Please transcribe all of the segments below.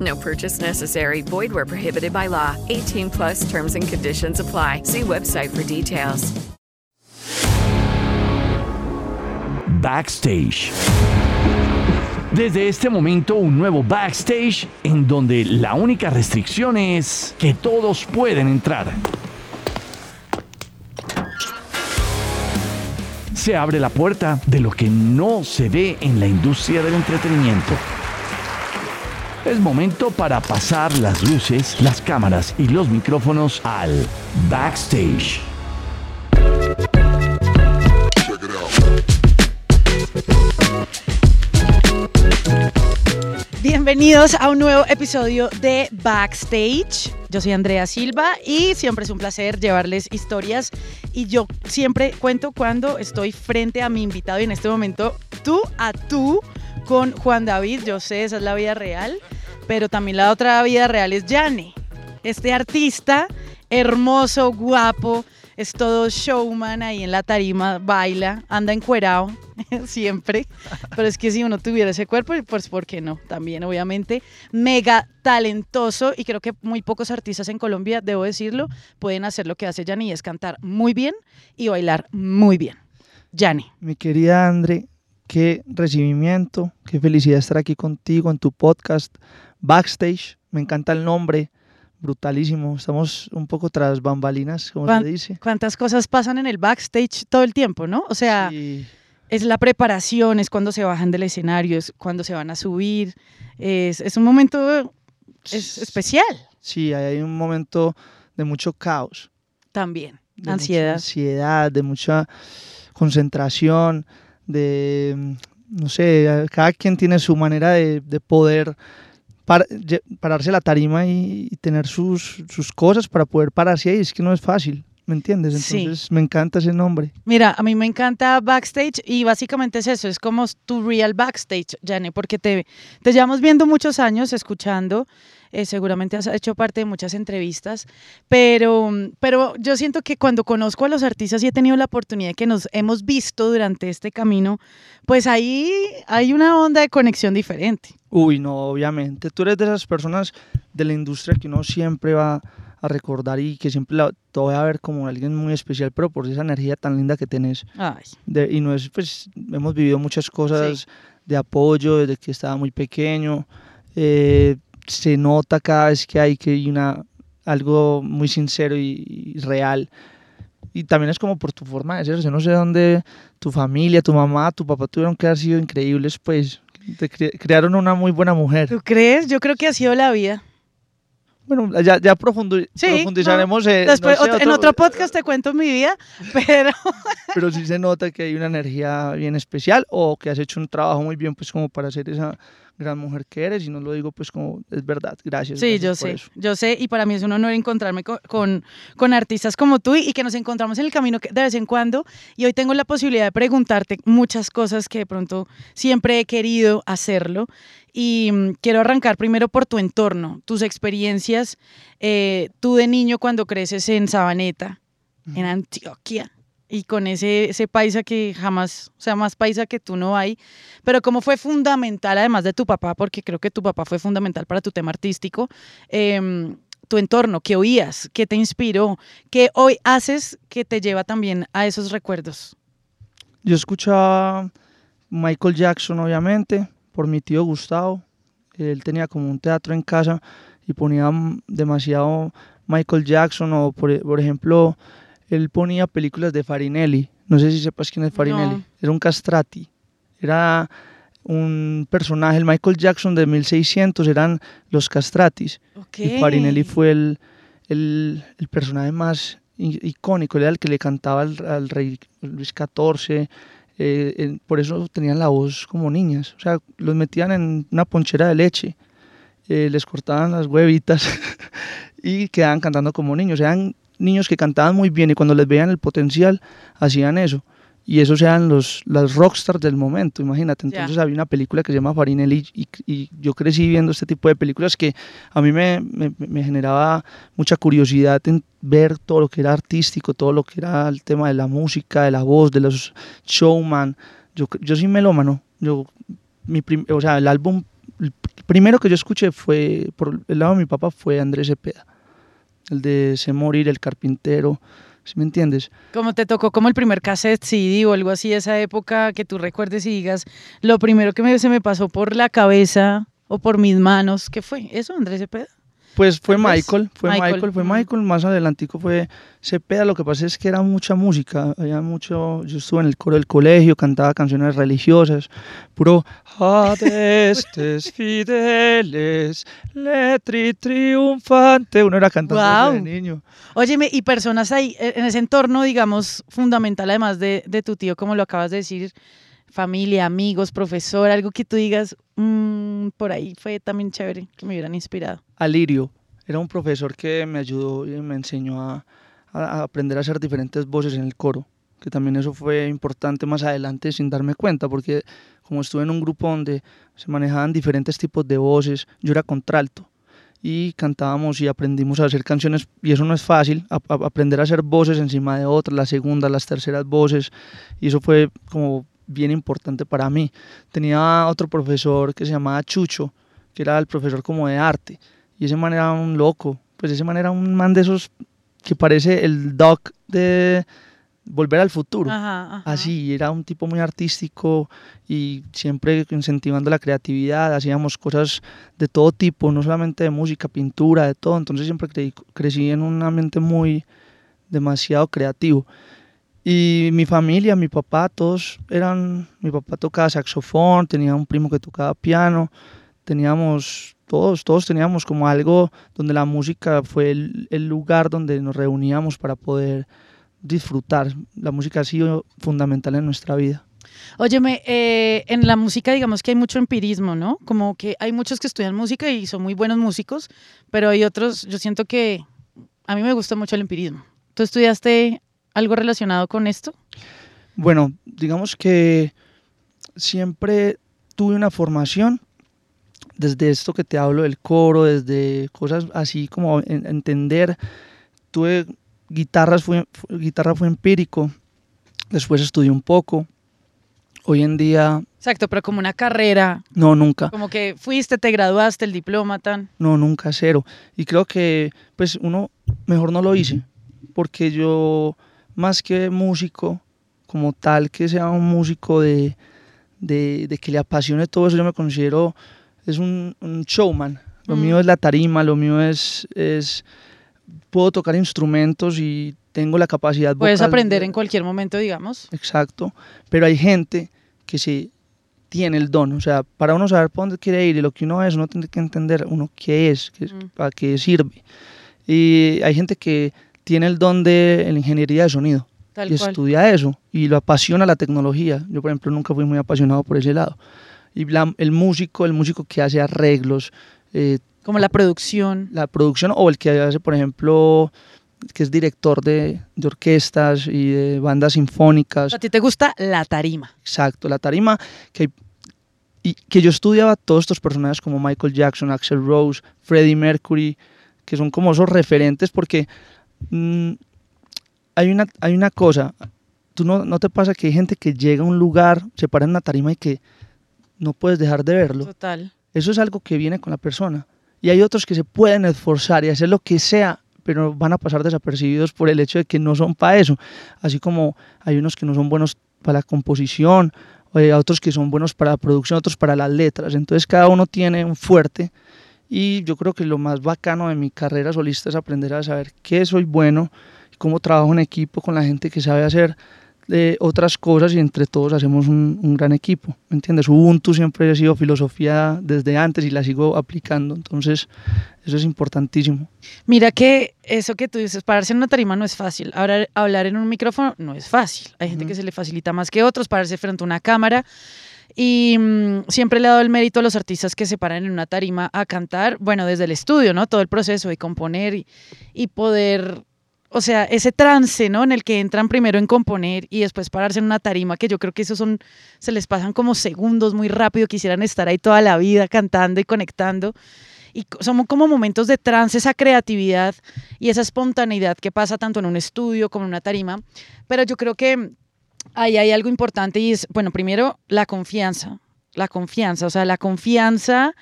No purchase necessary. Void where prohibited by law. 18 plus terms and conditions apply. See website for details. Backstage. Desde este momento un nuevo backstage en donde la única restricción es que todos pueden entrar. Se abre la puerta de lo que no se ve en la industria del entretenimiento. Es momento para pasar las luces, las cámaras y los micrófonos al backstage. Bienvenidos a un nuevo episodio de Backstage. Yo soy Andrea Silva y siempre es un placer llevarles historias y yo siempre cuento cuando estoy frente a mi invitado y en este momento tú a tú con Juan David. Yo sé, esa es la vida real, pero también la otra vida real es Yane, este artista hermoso, guapo, es todo showman ahí en la tarima, baila, anda encuerado siempre. Pero es que si uno tuviera ese cuerpo, pues ¿por qué no? También, obviamente, mega talentoso y creo que muy pocos artistas en Colombia, debo decirlo, pueden hacer lo que hace Yanni, es cantar muy bien y bailar muy bien. Yanni. Mi querida Andre, qué recibimiento, qué felicidad estar aquí contigo en tu podcast Backstage. Me encanta el nombre brutalísimo. Estamos un poco tras bambalinas, como se dice. ¿Cuántas cosas pasan en el backstage todo el tiempo, no? O sea, Sí. es la preparación, es cuando se bajan del escenario, es cuando se van a subir. Es, es un momento es especial Sí, hay un momento de mucho caos, también. de Ansiedad. ansiedad, de mucha concentración, de, no sé, cada quien tiene su manera de, de poder pararse la tarima y, y tener sus, sus cosas para poder pararse ahí. Es que no es fácil, ¿me entiendes? Sí. Entonces me encanta ese nombre. Mira, a mí me encanta backstage y básicamente es eso, es como tu real backstage, Jane, porque te, te llevamos viendo muchos años, escuchando, eh, seguramente has hecho parte de muchas entrevistas, pero, pero yo siento que cuando conozco a los artistas y he tenido la oportunidad de que nos hemos visto durante este camino, pues ahí hay una onda de conexión diferente. Uy, no, obviamente. Tú eres de esas personas de la industria que uno siempre va a recordar y que siempre la, te voy a ver como alguien muy especial, pero por esa energía tan linda que tenés. Ay, De- y no es, pues, hemos vivido muchas cosas de apoyo desde que estaba muy pequeño. Eh, se nota cada vez que hay que hay una, algo muy sincero y, real. Y también es como por tu forma de ser. Yo no sé dónde tu familia, tu mamá, tu papá tuvieron que haber sido increíbles, pues. Te cre- crearon una muy buena mujer. ¿tú crees? Yo creo que ha sido la vida. Bueno, ya, ya profundu- Sí, profundizaremos eh, Después, no sé, otro- en otro podcast te cuento mi vida, pero pero sí se nota que hay una energía bien especial o que has hecho un trabajo muy bien pues como para ser esa gran mujer que eres y no lo digo pues como es verdad, gracias. Sí, gracias yo sé, eso. yo sé, y para mí es un honor encontrarme co- con, con, artistas como tú y, que nos encontramos en el camino de vez en cuando. Y hoy tengo la posibilidad de preguntarte muchas cosas que de pronto siempre he querido hacerlo. Y mm, quiero arrancar primero por tu entorno, tus experiencias, eh, tú de niño cuando creces en Sabaneta, en Antioquia, y con ese, ese paisa que jamás, o sea, más paisa que tú no hay, pero cómo fue fundamental, además de tu papá, porque creo que tu papá fue fundamental para tu tema artístico, em, tu entorno, qué oías, qué te inspiró, qué hoy haces que te lleva también a esos recuerdos. Yo escuchaba Michael Jackson obviamente por mi tío Gustavo. Él tenía como un teatro en casa y ponía demasiado Michael Jackson o por, e- por ejemplo él ponía películas de Farinelli. No sé si sepas quién es Farinelli. No. Era un castrati. Era un personaje, el Michael Jackson de 1600 eran los castratis. Ok. Y Farinelli fue el, el, el personaje más icónico, era el que le cantaba al, al rey Luis XIV. Eh, por eso tenían la voz como niñas. O sea, los metían en una ponchera de leche, eh, les cortaban las huevitas y quedaban cantando como niños. Eran niños que cantaban muy bien y cuando les veían el potencial hacían eso. Y esos eran los, las rockstars del momento, imagínate. Entonces había una película que se llama Farinelli y, y yo crecí viendo este tipo de películas que a mí me, me- me generaba mucha curiosidad en ver todo lo que era artístico, todo lo que era el tema de la música, de la voz, de los showman. Yo, yo soy melómano. Yo, mi prim- o sea, el álbum, el primero que yo escuché fue, por el lado de mi papá, fue Andrés Cepeda. El de Se Morir, El Carpintero. ¿Sí me entiendes? Como te tocó como el primer cassette CD o algo así esa época que tú recuerdes y digas, lo primero que me- se me pasó por la cabeza o por mis manos, ¿qué fue? ¿Eso, Andrés Cepeda? Pues fue vez. Michael, fue Michael, Michael, fue. Michael, más adelantico fue Cepeda, lo que pasa es que era mucha música, había mucho, yo estuve en el coro del colegio, cantaba canciones religiosas, puro Adestes fideles, letri triunfante, uno era cantando eso de niño. Óyeme, y personas ahí, eh, en ese entorno, digamos, fundamental, además de, de tu tío, como lo acabas de decir, familia, amigos, profesor, algo que tú digas, "Mm, por ahí fue también chévere, que me hubieran inspirado. Alirio, era un profesor que me ayudó y me enseñó a, aprender a hacer diferentes voces en el coro, que también eso fue importante más adelante sin darme cuenta, porque como estuve en un grupo donde se manejaban diferentes tipos de voces, yo era contralto y cantábamos y aprendimos a hacer canciones y eso no es fácil, aprender a hacer voces encima de otras, las segundas, las terceras voces y eso fue como bien importante para mí. Tenía otro profesor que se llamaba Chucho, que era el profesor como de arte y ese man era un loco, pues ese man era un man de esos que parece el doc de Volver al Futuro. Ajá, ajá. Así, era un tipo muy artístico y siempre incentivando la creatividad, hacíamos cosas de todo tipo, no solamente de música, pintura, de todo, entonces siempre creí- crecí en un ambiente muy demasiado creativo. Y mi familia, mi papá, todos eran, mi papá tocaba saxofón, tenía un primo que tocaba piano, teníamos, todos, todos teníamos como algo donde la música fue el, lugar donde nos reuníamos para poder disfrutar. La música ha sido fundamental en nuestra vida. Óyeme, eh, en la música digamos que hay mucho empirismo, ¿no? Como que hay muchos que estudian música y son muy buenos músicos, pero hay otros, yo siento que a mí me gusta mucho el empirismo. ¿Tú estudiaste algo relacionado con esto? Bueno, digamos que siempre tuve una formación desde esto que te hablo del coro, desde cosas así como en- entender. Tuve guitarras, fue, fu- guitarra fue empírico, después estudié un poco. Hoy en día, Exacto, pero como una carrera, no, nunca. como que fuiste, te graduaste, el diploma, tan. No, nunca cero. Y creo que pues uno mejor no lo hice, porque yo más que músico como tal, que sea un músico de, de, de que le apasione todo eso, yo me considero es un, un showman. Lo Mm. mío es la tarima, lo mío es, es puedo tocar instrumentos y tengo la capacidad Puedes vocal aprender de- en cualquier momento, digamos. Exacto, pero hay gente que sí tiene el don, o sea, para uno saber para dónde quiere ir y lo que uno es, uno tiene que entender uno qué es, qué es- Mm. para qué sirve. Y hay gente que tiene el don de la ingeniería de sonido Tal y cual. estudia eso y lo apasiona la tecnología. Yo, por ejemplo, nunca fui muy apasionado por ese lado. Y la- el músico, el músico que hace arreglos, eh, Como la producción. la producción o el que hace, por ejemplo, que es director de, de orquestas y de bandas sinfónicas. A ti te gusta la tarima. Exacto, la tarima que, y que yo estudiaba todos estos personajes como Michael Jackson, Axel Rose, Freddie Mercury, que son como esos referentes porque mm, hay, una, hay una cosa, tú no, no te pasa que hay gente que llega a un lugar, se para en una tarima y que no puedes dejar de verlo. Total. Eso es algo que viene con la persona. Y hay otros que se pueden esforzar y hacer lo que sea, pero van a pasar desapercibidos por el hecho de que no son para eso. Así como hay unos que no son buenos para la composición, eh, otros que son buenos para la producción, otros para las letras. Entonces cada uno tiene un fuerte. Y yo creo que lo más bacano de mi carrera solista es aprender a saber qué soy bueno, cómo trabajo en equipo con la gente que sabe hacer de otras cosas y entre todos hacemos un, un, gran equipo, ¿me entiendes? Ubuntu siempre ha sido filosofía desde antes y la sigo aplicando, entonces eso es importantísimo. Mira que eso que tú dices, pararse en una tarima no es fácil, hablar, hablar en un micrófono no es fácil, hay gente uh -huh. que se le facilita más que otros, pararse frente a una cámara y mmm, siempre le he dado el mérito a los artistas que se paran en una tarima a cantar, bueno, desde el estudio, ¿no? Todo el proceso de componer y, y poder o sea, ese trance, ¿no? En el que entran primero en componer y después pararse en una tarima, que yo creo que esos son, se les pasan como segundos muy rápido, quisieran estar ahí toda la vida cantando y conectando. Y son como momentos de trance, esa creatividad y esa espontaneidad que pasa tanto en un estudio como en una tarima. Pero yo creo que ahí hay algo importante y es, bueno, primero la confianza, la confianza, o sea, la confianza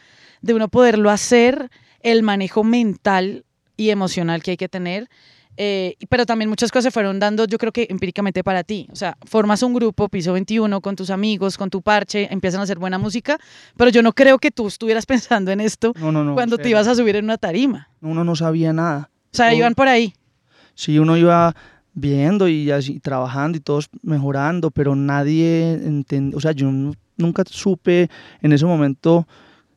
de uno poderlo hacer, el manejo mental y emocional que hay que tener eh, pero también muchas cosas se fueron dando, yo creo que empíricamente para ti. O sea, formas un grupo, piso 21, con tus amigos, con tu parche, empiezan a hacer buena música, pero yo no creo que tú estuvieras pensando en esto no, no, no, cuando te ibas a subir en una tarima. Uno no sabía nada. O sea, iban por ahí. Sí, uno iba viendo y así trabajando y todos mejorando, pero nadie entendía, o sea, yo nunca supe en ese momento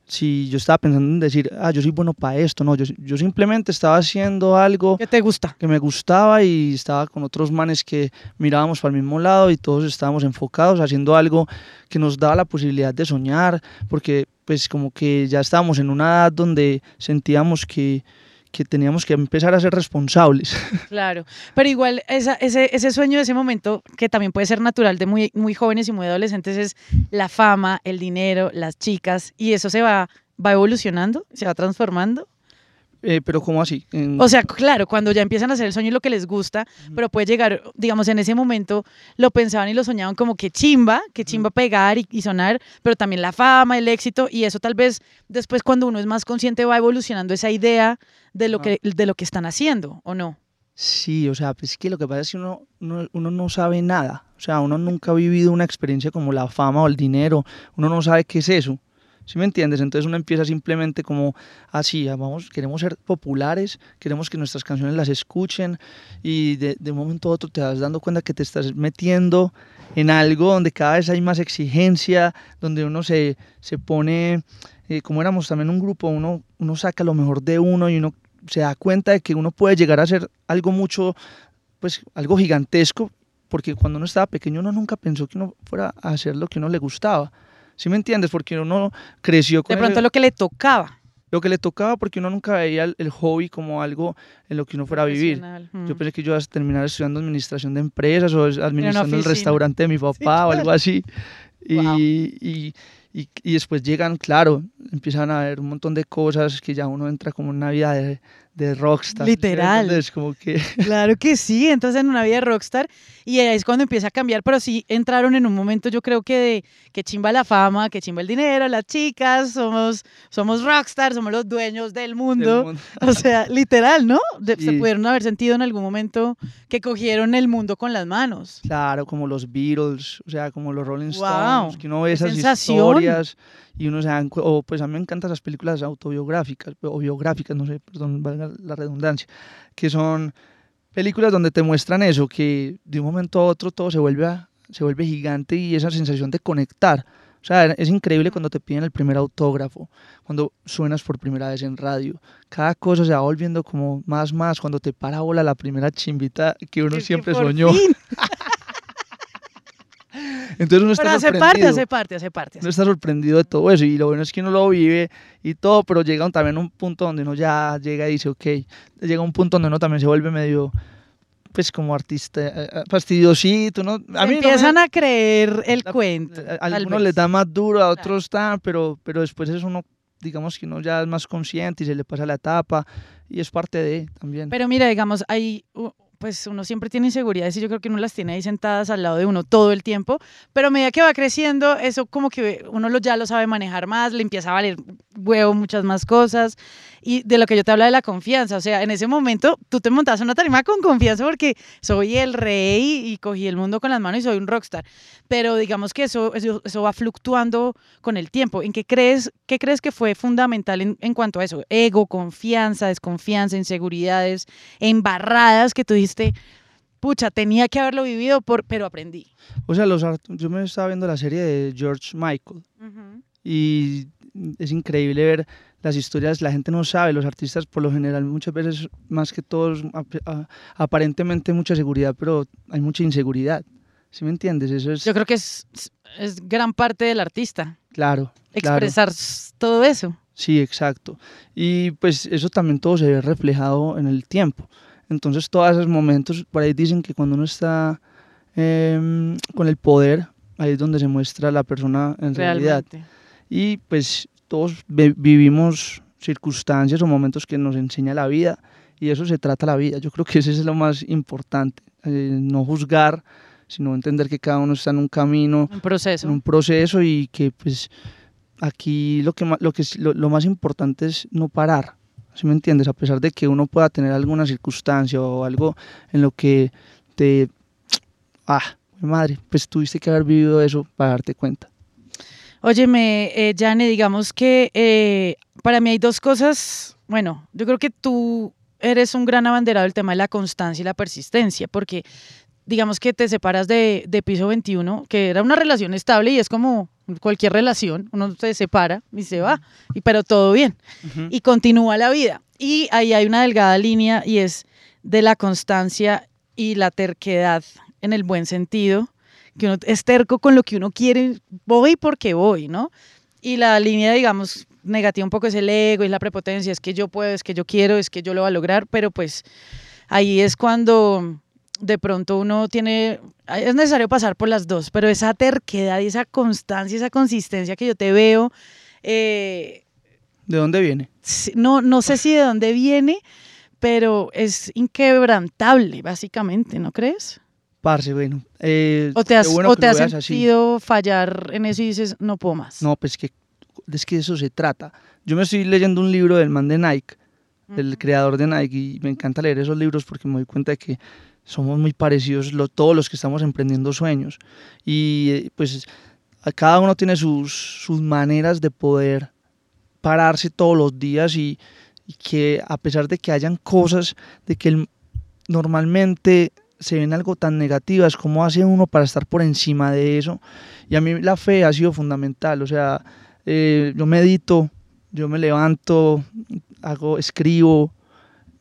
si yo estaba pensando en decir, ah, yo soy bueno para esto, no, yo, yo simplemente estaba haciendo algo que te gusta, que me gustaba y estaba con otros manes que mirábamos para el mismo lado y todos estábamos enfocados haciendo algo que nos daba la posibilidad de soñar, porque pues como que ya estábamos en una edad donde sentíamos que, que teníamos que empezar a ser responsables. Claro, pero igual esa, ese, ese sueño, ese momento que también puede ser natural de muy, muy jóvenes y muy adolescentes es la fama, el dinero, las chicas, y eso se va, va evolucionando, se va transformando. Eh, pero ¿cómo así? En... O sea, claro, cuando ya empiezan a hacer el sueño y lo que les gusta, uh -huh. pero puede llegar, digamos, en ese momento lo pensaban y lo soñaban como que chimba, que chimba pegar y, y, sonar, pero también la fama, el éxito, y eso tal vez después cuando uno es más consciente va evolucionando esa idea de lo, uh -huh. que, de lo que están haciendo, ¿o no? Sí, o sea, pues es que lo que pasa es que uno, uno, uno no sabe nada, o sea, uno nunca ha vivido una experiencia como la fama o el dinero, uno no sabe qué es eso. ¿Sí me entiendes? Entonces uno empieza simplemente como así, ah, vamos, queremos ser populares, queremos que nuestras canciones las escuchen y de, de un momento a otro te vas dando cuenta que te estás metiendo en algo donde cada vez hay más exigencia, donde uno se, se pone, eh, como éramos también un grupo, uno, uno saca lo mejor de uno y uno se da cuenta de que uno puede llegar a hacer algo mucho, pues algo gigantesco, porque cuando uno estaba pequeño uno nunca pensó que uno fuera a hacer lo que uno le gustaba. ¿Sí me entiendes? Porque uno creció con... De pronto el, lo que le tocaba. Lo que le tocaba porque uno nunca veía el, el hobby como algo en lo que uno fuera a vivir. Mm. Yo pensé que yo iba a terminar estudiando administración de empresas o administrando el restaurante de mi papá sí, claro. o algo así. Y, wow. y, y, y, después llegan, claro, empiezan a ver un montón de cosas que ya uno entra como en una vida de, de rockstar. Literal. Es como que... Claro que sí, entonces en una vida de rockstar y ahí es cuando empieza a cambiar, pero sí entraron en un momento yo creo que de que chimba la fama, que chimba el dinero, las chicas, somos, somos rockstar, somos los dueños del mundo. Del mundo. O sea, literal, ¿no? De, sí. Se pudieron haber sentido en algún momento que cogieron el mundo con las manos. Claro, como los Beatles, o sea, como los Rolling Stones, que uno ve esas sensación. historias y uno se dan, o pues a mí me encantan las películas autobiográficas o biográficas, no sé, perdón, valga la redundancia, que son películas donde te muestran eso, que de un momento a otro todo se vuelve, a, se vuelve gigante y esa sensación de conectar. O sea, es increíble cuando te piden el primer autógrafo, cuando suenas por primera vez en radio. Cada cosa se va volviendo como más, más, cuando te para bola la primera chimbita que uno siempre soñó. Entonces uno está pero hace parte, hace parte, hace parte. Uno está sorprendido de todo eso y lo bueno es que uno lo vive y todo, pero llega también un punto donde uno ya llega y dice, ok, llega un punto donde uno también se vuelve medio, pues como artista, eh, eh, fastidiosito, ¿no? A mí empiezan no me, a creer el la, cuento. A, a algunos les da más duro, a otros claro. tan, pero, pero después es uno digamos que uno ya es más consciente y se le pasa la etapa y es parte de también. Pero mira, digamos, hay pues uno siempre tiene inseguridades y yo creo que uno las tiene ahí sentadas al lado de uno todo el tiempo, pero a medida que va creciendo, eso como que uno ya lo sabe manejar más, le empieza a valer veo muchas más cosas. Y de lo que yo te hablo de la confianza, o sea, en ese momento tú te montas una tarima con confianza porque soy el rey y cogí el mundo con las manos y soy un rockstar. Pero digamos que eso, eso, eso va fluctuando con el tiempo. ¿En qué crees, qué crees que fue fundamental en, en cuanto a eso? Ego, confianza, desconfianza, inseguridades, embarradas que tú dijiste, pucha, tenía que haberlo vivido, por, pero aprendí. O sea, los, yo me estaba viendo la serie de George Michael y es increíble ver las historias, la gente no sabe, los artistas por lo general muchas veces, más que todos, aparentemente mucha seguridad, pero hay mucha inseguridad. ¿Sí me entiendes? Eso es... Yo creo que es, es gran parte del artista. Claro. Expresar todo eso. Sí, exacto. Y pues eso también todo se ve reflejado en el tiempo. Entonces todos esos momentos, por ahí dicen que cuando uno está em, con el poder, ahí es donde se muestra la persona en realidad. Y pues todos vivimos circunstancias o momentos que nos enseña la vida y eso se trata la vida. Yo creo que ese es lo más importante, eh, no juzgar, sino entender que cada uno está en un camino, un proceso, en un proceso y que pues aquí lo que lo que lo más importante es no parar, ¿sí me entiendes? A pesar de que uno pueda tener alguna circunstancia o algo en lo que te... Ah, madre, pues tuviste que haber vivido eso para darte cuenta. Óyeme, eh, Jane, digamos que eh, para mí hay dos cosas. Bueno, yo creo que tú eres un gran abanderado del tema de la constancia y la persistencia, porque digamos que te separas de, de Piso 21, que era una relación estable y es como cualquier relación, uno se separa y se va, y, pero todo bien, y continúa la vida. Y ahí hay una delgada línea y es de la constancia y la terquedad en el buen sentido, que uno es terco con lo que uno quiere, voy porque voy, ¿no? Y la línea, digamos, negativa un poco es el ego y la prepotencia, es que yo puedo, es que yo quiero, es que yo lo voy a lograr, pero pues ahí es cuando de pronto uno tiene, es necesario pasar por las dos, pero esa terquedad y esa constancia, esa consistencia que yo te veo... Eh, ¿De dónde viene? No, no sé si de dónde viene, pero es inquebrantable, básicamente, ¿no crees? Parce, bueno. Eh, ¿O te has, o te has sentido fallar en eso y dices, no puedo más? No, pues que, es que de eso se trata. Yo me estoy leyendo un libro del man de Nike, el creador de Nike, y me encanta leer esos libros porque me doy cuenta de que somos muy parecidos todos los que estamos emprendiendo sueños. Y eh, pues cada uno tiene sus, sus maneras de poder pararse todos los días y, que a pesar de que hayan cosas de que normalmente se ven algo tan negativas, ¿cómo hace uno para estar por encima de eso? Y a mí la fe ha sido fundamental, o sea, eh, yo medito, yo me levanto, hago, escribo,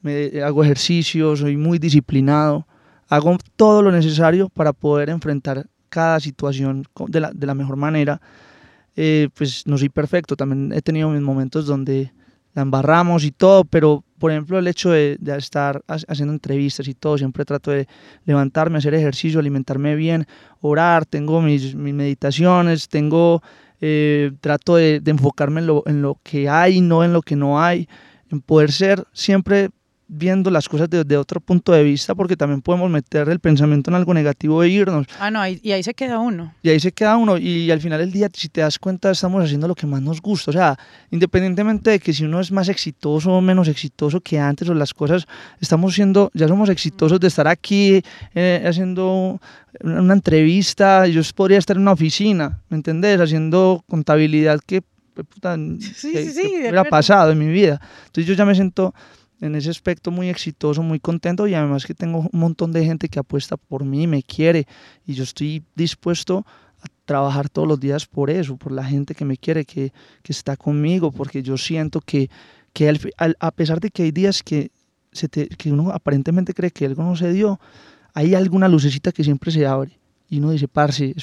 me, hago ejercicio, soy muy disciplinado hago todo lo necesario para poder enfrentar cada situación de la, de la mejor manera. Eh, pues no soy perfecto, también he tenido mis momentos donde la embarramos y todo, pero por ejemplo el hecho de, estar haciendo entrevistas y todo, siempre trato de levantarme, hacer ejercicio, alimentarme bien, orar, tengo mis, mis meditaciones, tengo, eh, trato de, de enfocarme en lo, en lo que hay, no en lo que no hay, en poder ser siempre viendo las cosas desde otro punto de vista, porque también podemos meter el pensamiento en algo negativo e irnos. Ah, no, y ahí se queda uno. Y ahí se queda uno, y, al final del día, si te das cuenta, estamos haciendo lo que más nos gusta. O sea, independientemente de que si uno es más exitoso o menos exitoso que antes, o las cosas, estamos siendo, ya somos exitosos de estar aquí eh, haciendo una entrevista, yo podría estar en una oficina, ¿me entendés? Haciendo contabilidad que, puta, sí, sí, sí, hubiera pasado en mi vida. Entonces yo ya me siento en ese aspecto muy exitoso, muy contento y además que tengo un montón de gente que apuesta por mí, me quiere y yo estoy dispuesto a trabajar todos los días por eso, por la gente que me quiere, que, que está conmigo, porque yo siento que, que a pesar de que hay días que, se te, que uno aparentemente cree que algo no se dio, hay alguna lucecita que siempre se abre y uno dice, parce,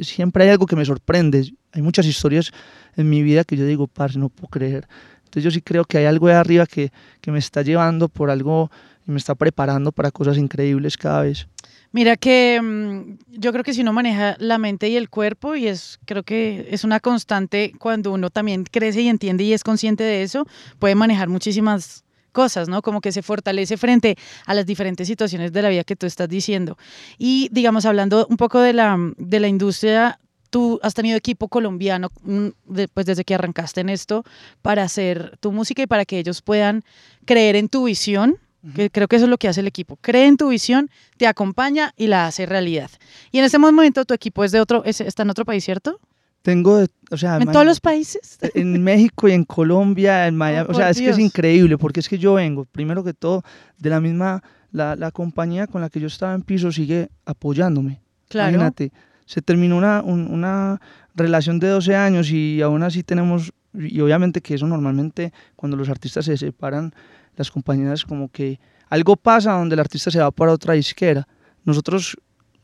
siempre hay algo que me sorprende. Hay muchas historias en mi vida que yo digo, parce, no puedo creer entonces yo sí creo que hay algo de arriba que, me está llevando por algo y me está preparando para cosas increíbles cada vez. Mira que mm, yo creo que si uno maneja la mente y el cuerpo, y es creo que es una constante cuando uno también crece y entiende y es consciente de eso, puede manejar muchísimas cosas, ¿no? Como que se fortalece frente a las diferentes situaciones de la vida que tú estás diciendo. Y digamos, hablando un poco de la, de la industria tú has tenido equipo colombiano mm, pues desde que arrancaste en esto para hacer tu música y para que ellos puedan creer en tu visión, que creo que eso es lo que hace el equipo. Cree en tu visión, te acompaña y la hace realidad. Y en este momento tu equipo es de otro, está en otro país, ¿cierto? Tengo, o sea, en todos los países. En México y en Colombia, en Miami. Oh, o sea, es que es increíble porque es que yo vengo, primero que todo, de la misma, la, la compañía con la que yo estaba en piso sigue apoyándome. Claro. Imagínate, se terminó una, una relación de 12 años y aún así tenemos, y obviamente que eso normalmente cuando los artistas se separan, las compañías como que algo pasa donde el artista se va para otra disquera. Nosotros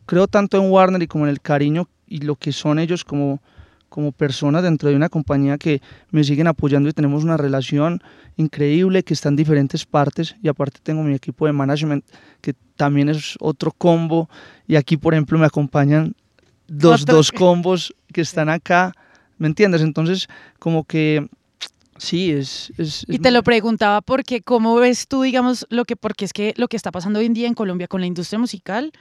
creo tanto en Warner y como en el cariño y lo que son ellos como como persona dentro de una compañía que me siguen apoyando y tenemos una relación increíble que está en diferentes partes y aparte tengo mi equipo de management que también es otro combo y aquí por ejemplo me acompañan dos, dos combos que están acá, ¿me entiendes? Entonces como que sí, es, es, Y te lo preguntaba porque cómo ves tú, digamos, lo que, porque es que lo que está pasando hoy en día en Colombia con la industria musical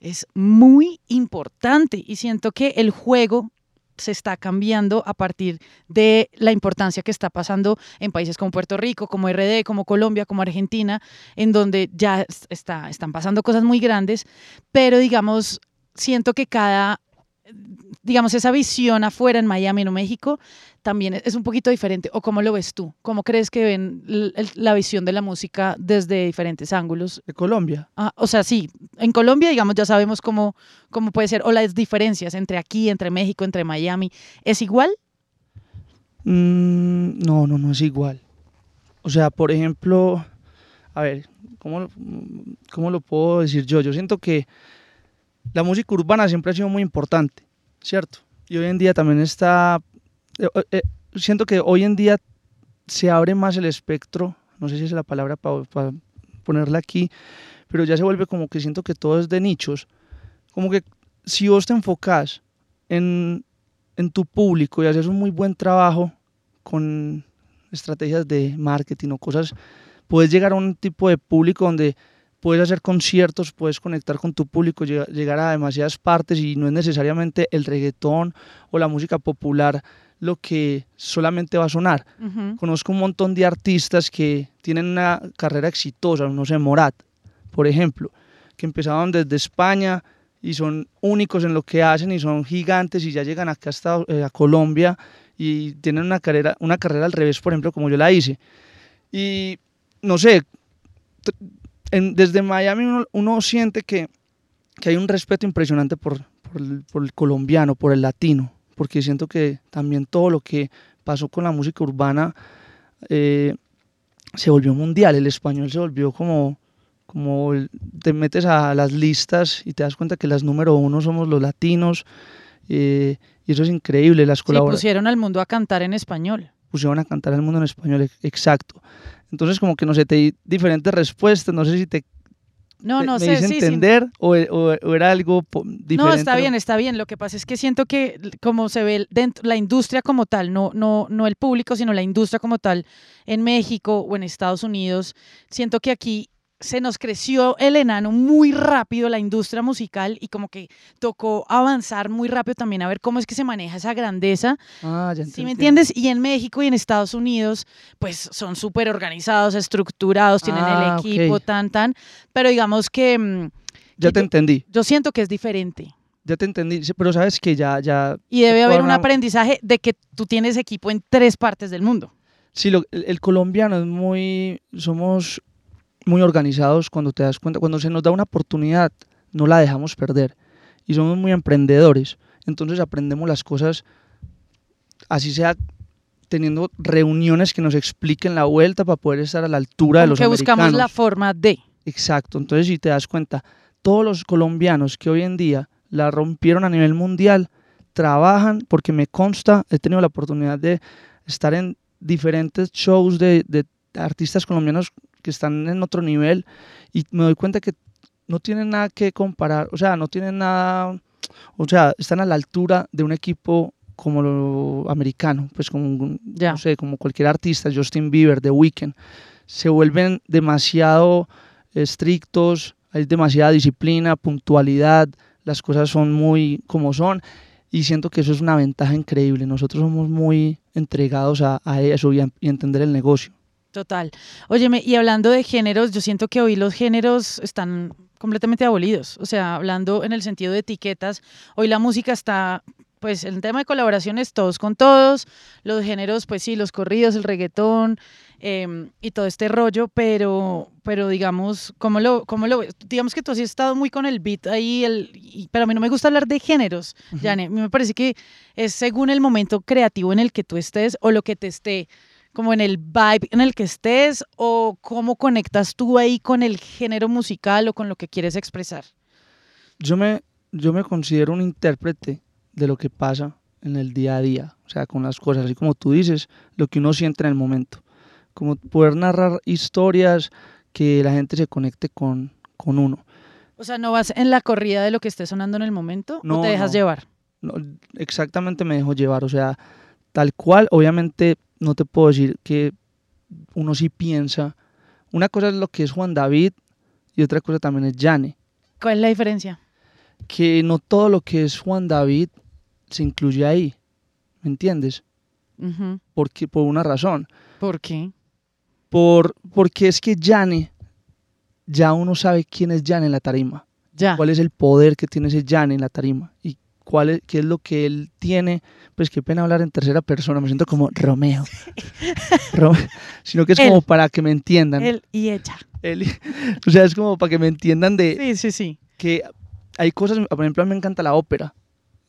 es muy importante y siento que el juego se está cambiando a partir de la importancia que está pasando en países como Puerto Rico, como RD, como Colombia, como Argentina, en donde ya está, están pasando cosas muy grandes, pero digamos, siento que cada digamos, esa visión afuera en Miami, en México, también es un poquito diferente. ¿O cómo lo ves tú? ¿Cómo crees que ven la visión de la música desde diferentes ángulos? De Colombia. Ah, o sea, sí, en Colombia, digamos, ya sabemos cómo, cómo puede ser, o las diferencias entre aquí, entre México, entre Miami. ¿Es igual? Mm, no, no, no es igual. O sea, por ejemplo, a ver, ¿cómo, ¿cómo lo puedo decir yo? Yo siento que la música urbana siempre ha sido muy importante, ¿cierto? Y hoy en día también está, eh, eh, siento que hoy en día se abre más el espectro, no sé si es la palabra para ponerla aquí, pero ya se vuelve como que siento que todo es de nichos, como que si vos te enfocás en, en tu público y haces un muy buen trabajo con estrategias de marketing o cosas, puedes llegar a un tipo de público donde puedes hacer conciertos, puedes conectar con tu público, llegar a demasiadas partes y no es necesariamente el reggaetón o la música popular lo que solamente va a sonar. Conozco un montón de artistas que tienen una carrera exitosa, no sé, Morat, por ejemplo, que empezaron desde España y son únicos en lo que hacen y son gigantes y ya llegan acá a, eh, a Colombia y tienen una carrera, una carrera al revés, por ejemplo, como yo la hice. Y no sé, desde Miami uno, siente que, hay un respeto impresionante por, el, colombiano, por el latino, porque siento que también todo lo que pasó con la música urbana eh, se volvió mundial, el español se volvió como, como te metes a las listas y te das cuenta que las número uno somos los latinos, eh, y eso es increíble. Las sí, pusieron al mundo a cantar en español. Pusieron a cantar al mundo en español, exacto. Entonces, como que no sé, te di diferentes respuestas, no sé si te no, no me sé, entender O, era algo diferente. No, está bien, está bien. Lo que pasa es que siento que como se ve dentro la industria como tal, no, no, no el público, sino la industria como tal en México o en Estados Unidos, siento que aquí se nos creció el enano muy rápido la industria musical y como que tocó avanzar muy rápido también a ver cómo es que se maneja esa grandeza. Ah, ya ¿Sí me entiendes? Y en México y en Estados Unidos, pues son súper organizados, estructurados, tienen el ah, equipo, tan, tan. Pero digamos que... Mm, ya te entendí. Yo siento que es diferente. Ya te entendí, pero sabes que ya... ya y debe haber un aprendizaje de que tú tienes equipo en tres partes del mundo. Sí, lo, el colombiano es muy... Somos muy organizados cuando te das cuenta, cuando se nos da una oportunidad, no la dejamos perder. Y somos muy emprendedores. Entonces aprendemos las cosas, así sea teniendo reuniones que nos expliquen la vuelta para poder estar a la altura de los que buscamos la forma de. Exacto. Entonces, si te das cuenta, todos los colombianos que hoy en día la rompieron a nivel mundial, trabajan, porque me consta, he tenido la oportunidad de estar en diferentes shows de, de artistas colombianos que están en otro nivel y me doy cuenta que no tienen nada que comparar, o sea, no tienen nada, o sea, están a la altura de un equipo como lo americano, pues como, no sé, como cualquier artista, Justin Bieber, The Weeknd, se vuelven demasiado estrictos, hay demasiada disciplina, puntualidad, las cosas son muy como son y siento que eso es una ventaja increíble. Nosotros somos muy entregados a, a eso y a y a entender el negocio. Total. Óyeme, y hablando de géneros, yo siento que hoy los géneros están completamente abolidos. O sea, hablando en el sentido de etiquetas, hoy la música está, pues, en tema de colaboraciones, todos con todos. Los géneros, pues sí, los corridos, el reggaetón em, y todo este rollo, pero, pero digamos, ¿cómo lo, cómo lo? Digamos que tú has estado muy con el beat ahí, el, y- pero a mí no me gusta hablar de géneros, Yane. A mí me parece que es según el momento creativo en el que tú estés o lo que te esté como en el vibe en el que estés o cómo conectas tú ahí con el género musical o con lo que quieres expresar. Yo me, yo me considero un intérprete de lo que pasa en el día a día, o sea, con las cosas, así como tú dices, lo que uno siente en el momento. Como poder narrar historias que la gente se conecte con, con uno. O sea, ¿no vas en la corrida de lo que esté sonando en el momento o No, te dejas no. llevar? No, exactamente me dejo llevar, o sea, tal cual, obviamente no te puedo decir que uno sí piensa. Una cosa es lo que es Juan David y otra cosa también es Yane. ¿Cuál es la diferencia? Que no todo lo que es Juan David se incluye ahí, ¿me entiendes? Porque, por una razón. ¿Por qué? Por, porque es que Yane, ya uno sabe quién es Yane en la tarima. Ya. cuál es el poder que tiene ese Jan en la tarima y cuál es, qué es lo que él tiene. Pues qué pena hablar en tercera persona, me siento como Romeo. Ro- sino que es Él. como para que me entiendan. Él y ella. Él- o sea, es como para que me entiendan de Sí, sí, sí. que hay cosas, por ejemplo, a mí me encanta la ópera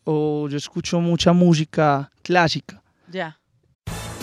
o yo escucho mucha música clásica. Ya.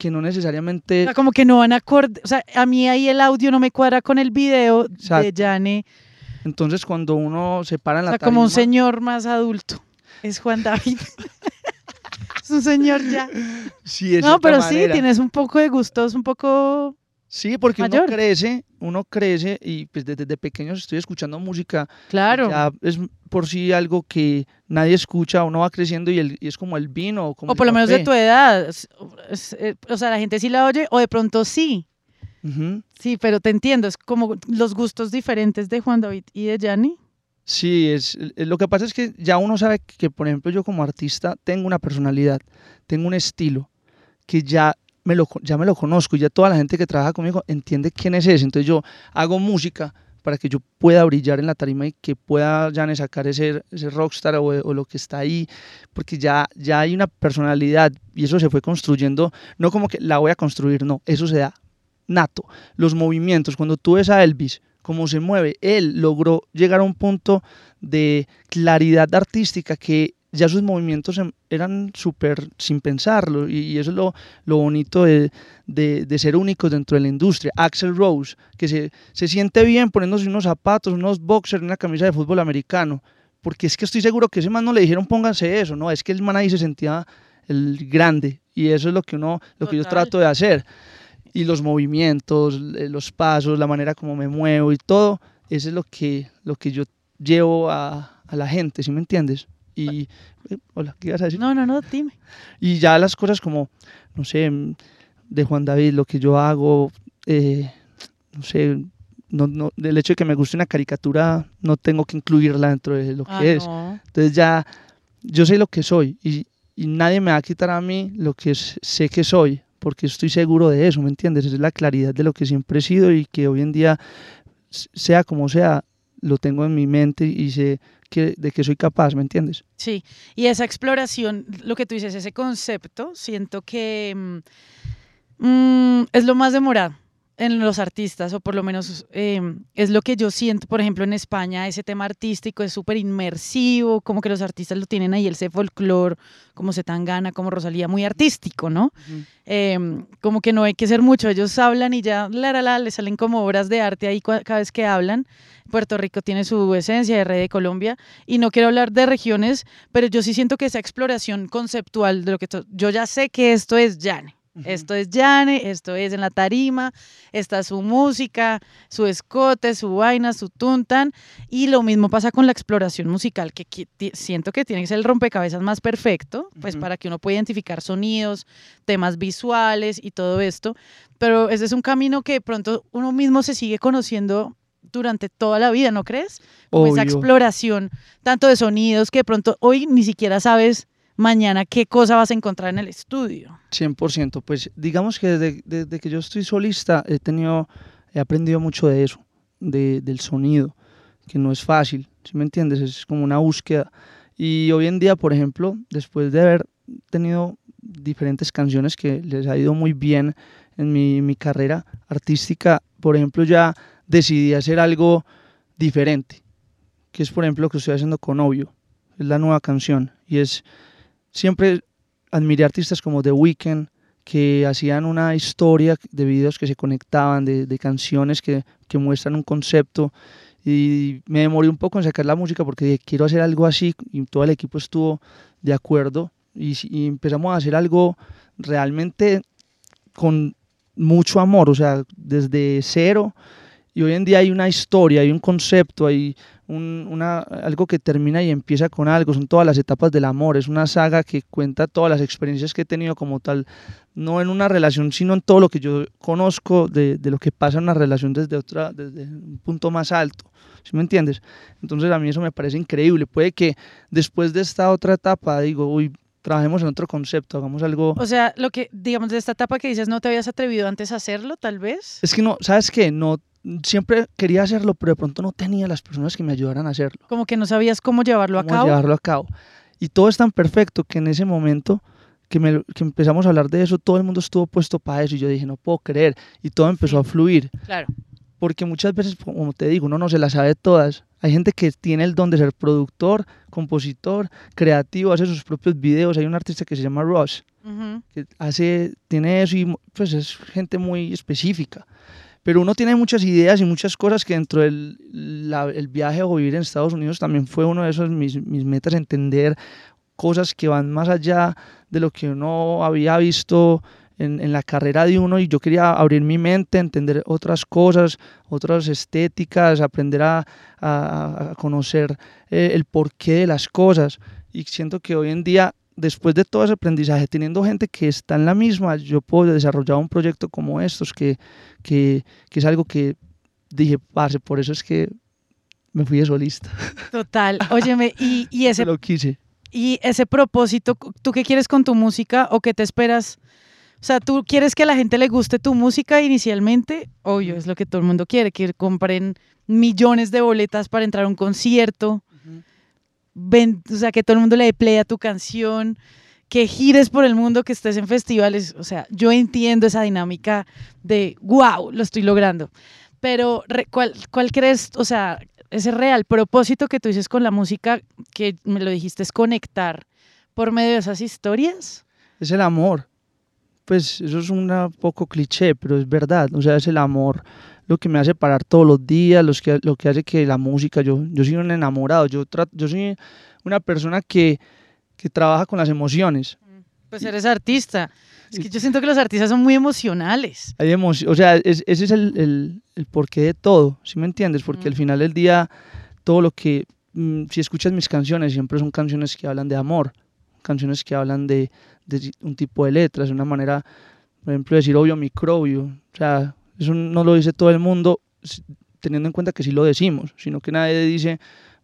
que no O necesariamente... sea, como que no van acorde. O sea, a mí ahí el audio no me cuadra con el video de. Jane. Entonces cuando uno se para en O la sea, como un señor más adulto. Es Juan David. es un señor ya. Sí, de No, pero sí, tienes un poco de gustos, un poco... Sí, porque mayor. uno crece, uno crece y pues desde, desde pequeños estoy escuchando música. Claro. Ya es por sí algo que nadie escucha, uno va creciendo y, el- y es como el vino. O, como O el por lo menos de tu edad. Eh, O sea, la gente sí la oye o de pronto sí. Sí, pero te entiendo. Es como los gustos diferentes de Juan David y de Yanni. Sí, es, eh, lo que pasa es que ya uno sabe que, por ejemplo, yo como artista tengo una personalidad, tengo un estilo que ya me lo, ya me lo conozco y ya toda la gente que trabaja conmigo entiende quién es ese. Entonces yo hago música para que yo pueda brillar en la tarima y que pueda ya sacar ese, ese rockstar o, o lo que está ahí, porque ya, ya hay una personalidad y eso se fue construyendo, no como que la voy a construir, no, eso se da nato. Los movimientos, cuando tú ves a Elvis, cómo se mueve, él logró llegar a un punto de claridad artística que ya sus movimientos em- eran súper sin pensarlo y, eso es lo, lo bonito de, de- de ser únicos dentro de la industria. Axel Rose, que se, se siente bien poniéndose unos zapatos, unos boxers, una camisa de fútbol americano, porque es que estoy seguro que ese man no le dijeron pónganse eso, no, es que el man ahí se sentía el grande y eso es lo que uno, lo que yo trato de hacer. Y los movimientos, eh, los pasos, la manera como me muevo y todo, eso es lo que, lo que yo llevo a, a la gente, ¿sí me entiendes? Y, eh, hola, ¿qué ibas a decir? No, no, no, dime. Y ya las cosas como, no sé, de Juan David, lo que yo hago, eh, no sé, no, no, del hecho de que me guste una caricatura, no tengo que incluirla dentro de lo que Ah, es. no. Entonces ya, yo sé lo que soy y, y nadie me va a quitar a mí lo que s- sé que soy, porque estoy seguro de eso, ¿me entiendes? Esa es la claridad de lo que siempre he sido y que hoy en día, sea como sea, lo tengo en mi mente y sé que, de qué soy capaz, ¿me entiendes? Sí, y esa exploración, lo que tú dices, ese concepto, siento que mm, mm, es lo más demorado en los artistas, o por lo menos em, es lo que yo siento, por ejemplo, en España, ese tema artístico es súper inmersivo, como que los artistas lo tienen ahí, el ese folclore, como gana como Rosalía, muy artístico, ¿no? Em, como que no hay que ser mucho, ellos hablan y ya, la, la, la, le salen como obras de arte ahí cada vez que hablan. Puerto Rico tiene su esencia, de de Colombia, y no quiero hablar de regiones, pero yo sí siento que esa exploración conceptual de lo que yo ya sé que esto es Esto es Jane, esto es en la tarima, está su música, su escote, su vaina, su tuntan. Y lo mismo pasa con la exploración musical, que, siento que tiene que ser el rompecabezas más perfecto, pues para que uno pueda identificar sonidos, temas visuales y todo esto. Pero ese es un camino que pronto uno mismo se sigue conociendo durante toda la vida, ¿no crees? Como esa exploración, tanto de sonidos que de pronto hoy ni siquiera sabes mañana qué cosa vas a encontrar en el estudio. 100%, pues digamos que desde, que yo estoy solista he tenido, he aprendido mucho de eso, de, del sonido, que no es fácil, ¿sí me entiendes? Es como una búsqueda. Y hoy en día, por ejemplo, después de haber tenido diferentes canciones que les ha ido muy bien en mi, mi carrera artística, por ejemplo, ya decidí hacer algo diferente, que es por ejemplo lo que estoy haciendo con Obvio, es la nueva canción y es siempre admiré artistas como The Weeknd, que hacían una historia de videos que se conectaban, de, canciones que, que, muestran un concepto. Y me demoré un poco en sacar la música porque dije, quiero hacer algo así y todo el equipo estuvo de acuerdo y, y empezamos a hacer algo realmente con mucho amor, o sea, desde cero. Y hoy en día hay una historia, hay un concepto, hay una, algo que termina y empieza con algo, son todas las etapas del amor, es una saga que cuenta todas las experiencias que he tenido como tal, no en una relación, sino en todo lo que yo conozco de, de lo que pasa en una relación desde, otra, desde un punto más alto. ¿Sí me entiendes? Entonces a mí eso me parece increíble. Puede que después de esta otra etapa, digo, uy, trabajemos en otro concepto, hagamos algo. O sea, lo que, digamos, de esta etapa que dices, ¿no te habías atrevido antes a hacerlo, tal vez? Es que no, ¿sabes qué? No, siempre quería hacerlo, pero de pronto no tenía las personas que me ayudaran a hacerlo. Como que no sabías cómo llevarlo a cabo. llevarlo a cabo. Y todo es tan perfecto que en ese momento que, me, que empezamos a hablar de eso, todo el mundo estuvo puesto para eso y yo dije, no puedo creer. Y todo empezó a fluir. Claro. Porque muchas veces, como te digo, uno no se las sabe todas. Hay gente que tiene el don de ser productor, compositor, creativo, hace sus propios videos. Hay un artista que se llama Ross, que hace, tiene eso y pues es gente muy específica pero uno tiene muchas ideas y muchas cosas que dentro del el viaje o vivir en Estados Unidos también fue uno de esos mis, mis metas, entender cosas que van más allá de lo que uno había visto en, en, la carrera de uno y yo quería abrir mi mente, entender otras cosas, otras estéticas, aprender a, a, conocer eh, el porqué de las cosas. Y siento que hoy en día después de todo ese aprendizaje, teniendo gente que está en la misma, yo puedo desarrollar un proyecto como estos, que, que, que es algo que dije, parce, por eso es que me fui de solista. Total, óyeme, y, y ese... Lo quise. Y ese propósito, ¿tú qué quieres con tu música o qué te esperas? O sea, ¿tú quieres que a la gente le guste tu música inicialmente? Obvio, es lo que todo el mundo quiere, que compren millones de boletas para entrar a un concierto o sea, que todo el mundo le dé play a tu canción, que gires por el mundo, que estés en festivales. O sea, yo entiendo esa dinámica de, wow, lo estoy logrando. Pero, ¿cuál, ¿cuál crees, o sea, ese real propósito que tú dices con la música, que me lo dijiste, es conectar por medio de esas historias? Es el amor. Pues eso es un poco cliché, pero es verdad. O sea, es el amor lo que me hace parar todos los días, los que, lo que hace que la música, yo, yo soy un enamorado, yo, yo soy una persona que, que trabaja con las emociones. Pues eres artista. Es que yo siento que los artistas son muy emocionales. Hay o sea, ese es el, el, el, porqué de todo, ¿sí me entiendes? Porque al final del día, todo lo que, mm, si escuchas mis canciones, siempre son canciones que hablan de amor, canciones que hablan de, de un tipo de letras, de una manera, por ejemplo, decir obvio microbio, o sea, eso no lo dice todo el mundo teniendo en cuenta que sí lo decimos, sino que nadie dice,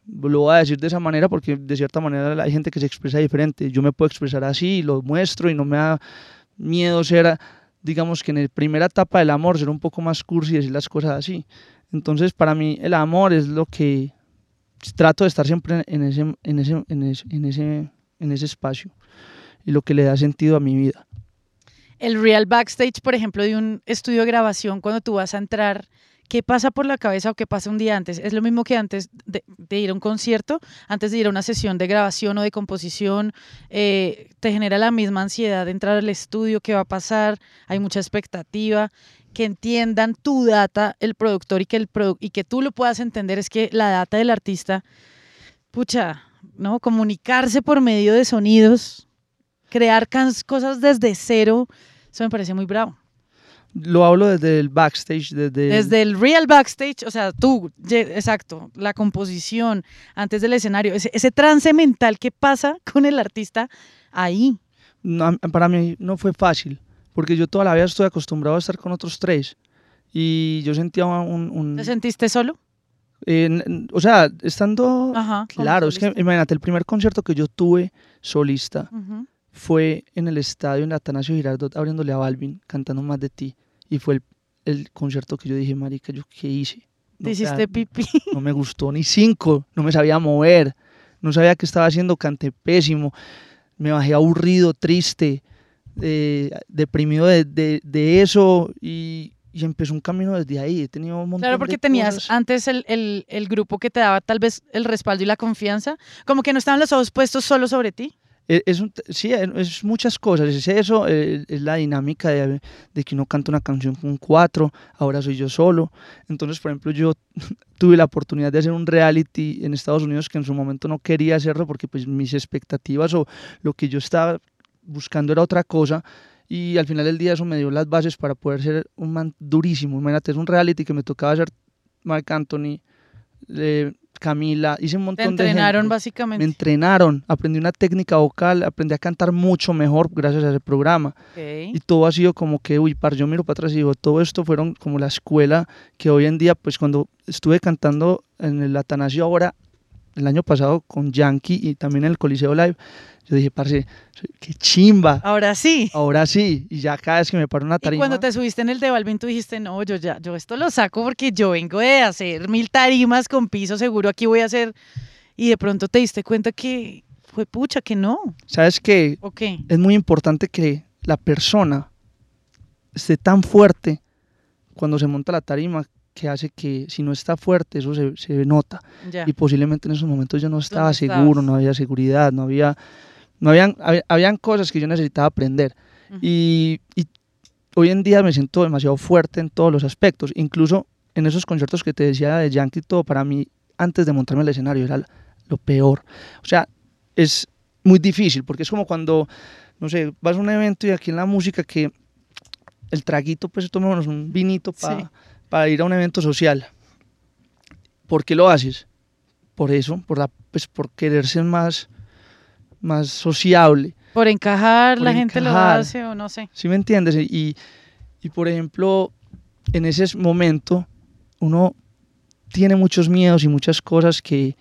lo voy a decir de esa manera porque de cierta manera hay gente que se expresa diferente. Yo me puedo expresar así, lo muestro y no me da miedo ser, digamos que en la primera etapa del amor, ser un poco más cursi y decir las cosas así. Entonces, para mí, el amor es lo que trato de estar siempre en ese, en ese, en ese, en ese, en ese espacio y lo que le da sentido a mi vida. El real backstage, por ejemplo, de un estudio de grabación, cuando tú vas a entrar, ¿qué pasa por la cabeza o qué pasa un día antes? ¿Es lo mismo que antes de, ir a un concierto, antes de ir a una sesión de grabación o de composición? Eh, ¿Te genera la misma ansiedad de entrar al estudio? ¿Qué va a pasar? ¿Hay mucha expectativa? que entiendan tu data, el productor, y que, el y que tú lo puedas entender, es que la data del artista, pucha, ¿no? Comunicarse por medio de sonidos, crear cosas desde cero, eso me parece muy bravo. Lo hablo desde el backstage, desde... Desde el real backstage, o sea, tú, exacto, la composición antes del escenario, ese, ese trance mental que pasa con el artista ahí. para mí no fue fácil porque yo toda la vida estoy acostumbrado a estar con otros tres y yo sentía un... ¿Te sentiste solo? o sea, estando... claro, es que imagínate, el primer concierto que yo tuve solista fue en el estadio en Atanasio Girardot abriéndole a Balvin, cantando Más de ti. Y fue el, concierto que yo dije, marica, ¿yo qué hice? ¿Te hiciste pipí? No me gustó ni cinco, no me sabía mover, no sabía qué estaba haciendo, canté pésimo, me bajé aburrido, triste eh, deprimido de, de, de eso y, y, empezó un camino desde ahí. He tenido un montón Claro, porque tenías antes el, el, el, grupo que te daba tal vez el respaldo y la confianza, como que no estaban los ojos puestos solo sobre ti. E, es, sí, es muchas cosas. Es eso, eh, es, la dinámica de, de, que uno canta una canción con cuatro, ahora soy yo solo. Entonces, por ejemplo, yo tuve la oportunidad de hacer un reality en Estados Unidos que en su momento no quería hacerlo porque pues mis expectativas o lo que yo estaba buscando era otra cosa y al final del día eso me dio las bases para poder ser un man durísimo. Imagínate, es un reality que me tocaba hacer Mark Anthony, eh, Camila, hice un montón Te entrenaron básicamente. Me entrenaron, aprendí una técnica vocal, aprendí a cantar mucho mejor gracias a ese programa. Y todo ha sido como que, uy, par, yo miro para atrás y digo, todo esto fueron como la escuela que hoy en día, pues cuando estuve cantando en el Atanasio ahora, el año pasado con Yankee y también en el Coliseo Live, yo dije, parce, qué chimba. Ahora sí. Ahora sí. Y ya cada vez que me paro una tarima. Y cuando te subiste en el de Balvin, tú dijiste, no, yo ya, yo esto lo saco porque yo vengo de hacer mil tarimas con piso seguro, aquí voy a hacer. Y de pronto te diste cuenta que fue pucha, que no. ¿Sabes qué? Okay. Es muy importante que la persona esté tan fuerte cuando se monta la tarima que hace que si no está fuerte, eso se, se nota. Y posiblemente en esos momentos yo no estaba seguro, no había seguridad, no había no habían, habían cosas que yo necesitaba aprender. y, y, hoy en día me siento demasiado fuerte en todos los aspectos. Incluso en esos conciertos que te decía de Yankee, todo para mí, antes de montarme al escenario, era lo peor. O sea, es muy difícil, porque es como cuando, no sé, vas a un evento y aquí en la música que el traguito, pues tomémonos un vinito para ir a un evento social. ¿Por qué lo haces? Por eso, por, la, pues por querer ser más más sociable. Por encajar, la gente lo hace o no sé. ¿Sí me entiendes? Y, y por ejemplo, en ese momento uno tiene muchos miedos y muchas cosas que,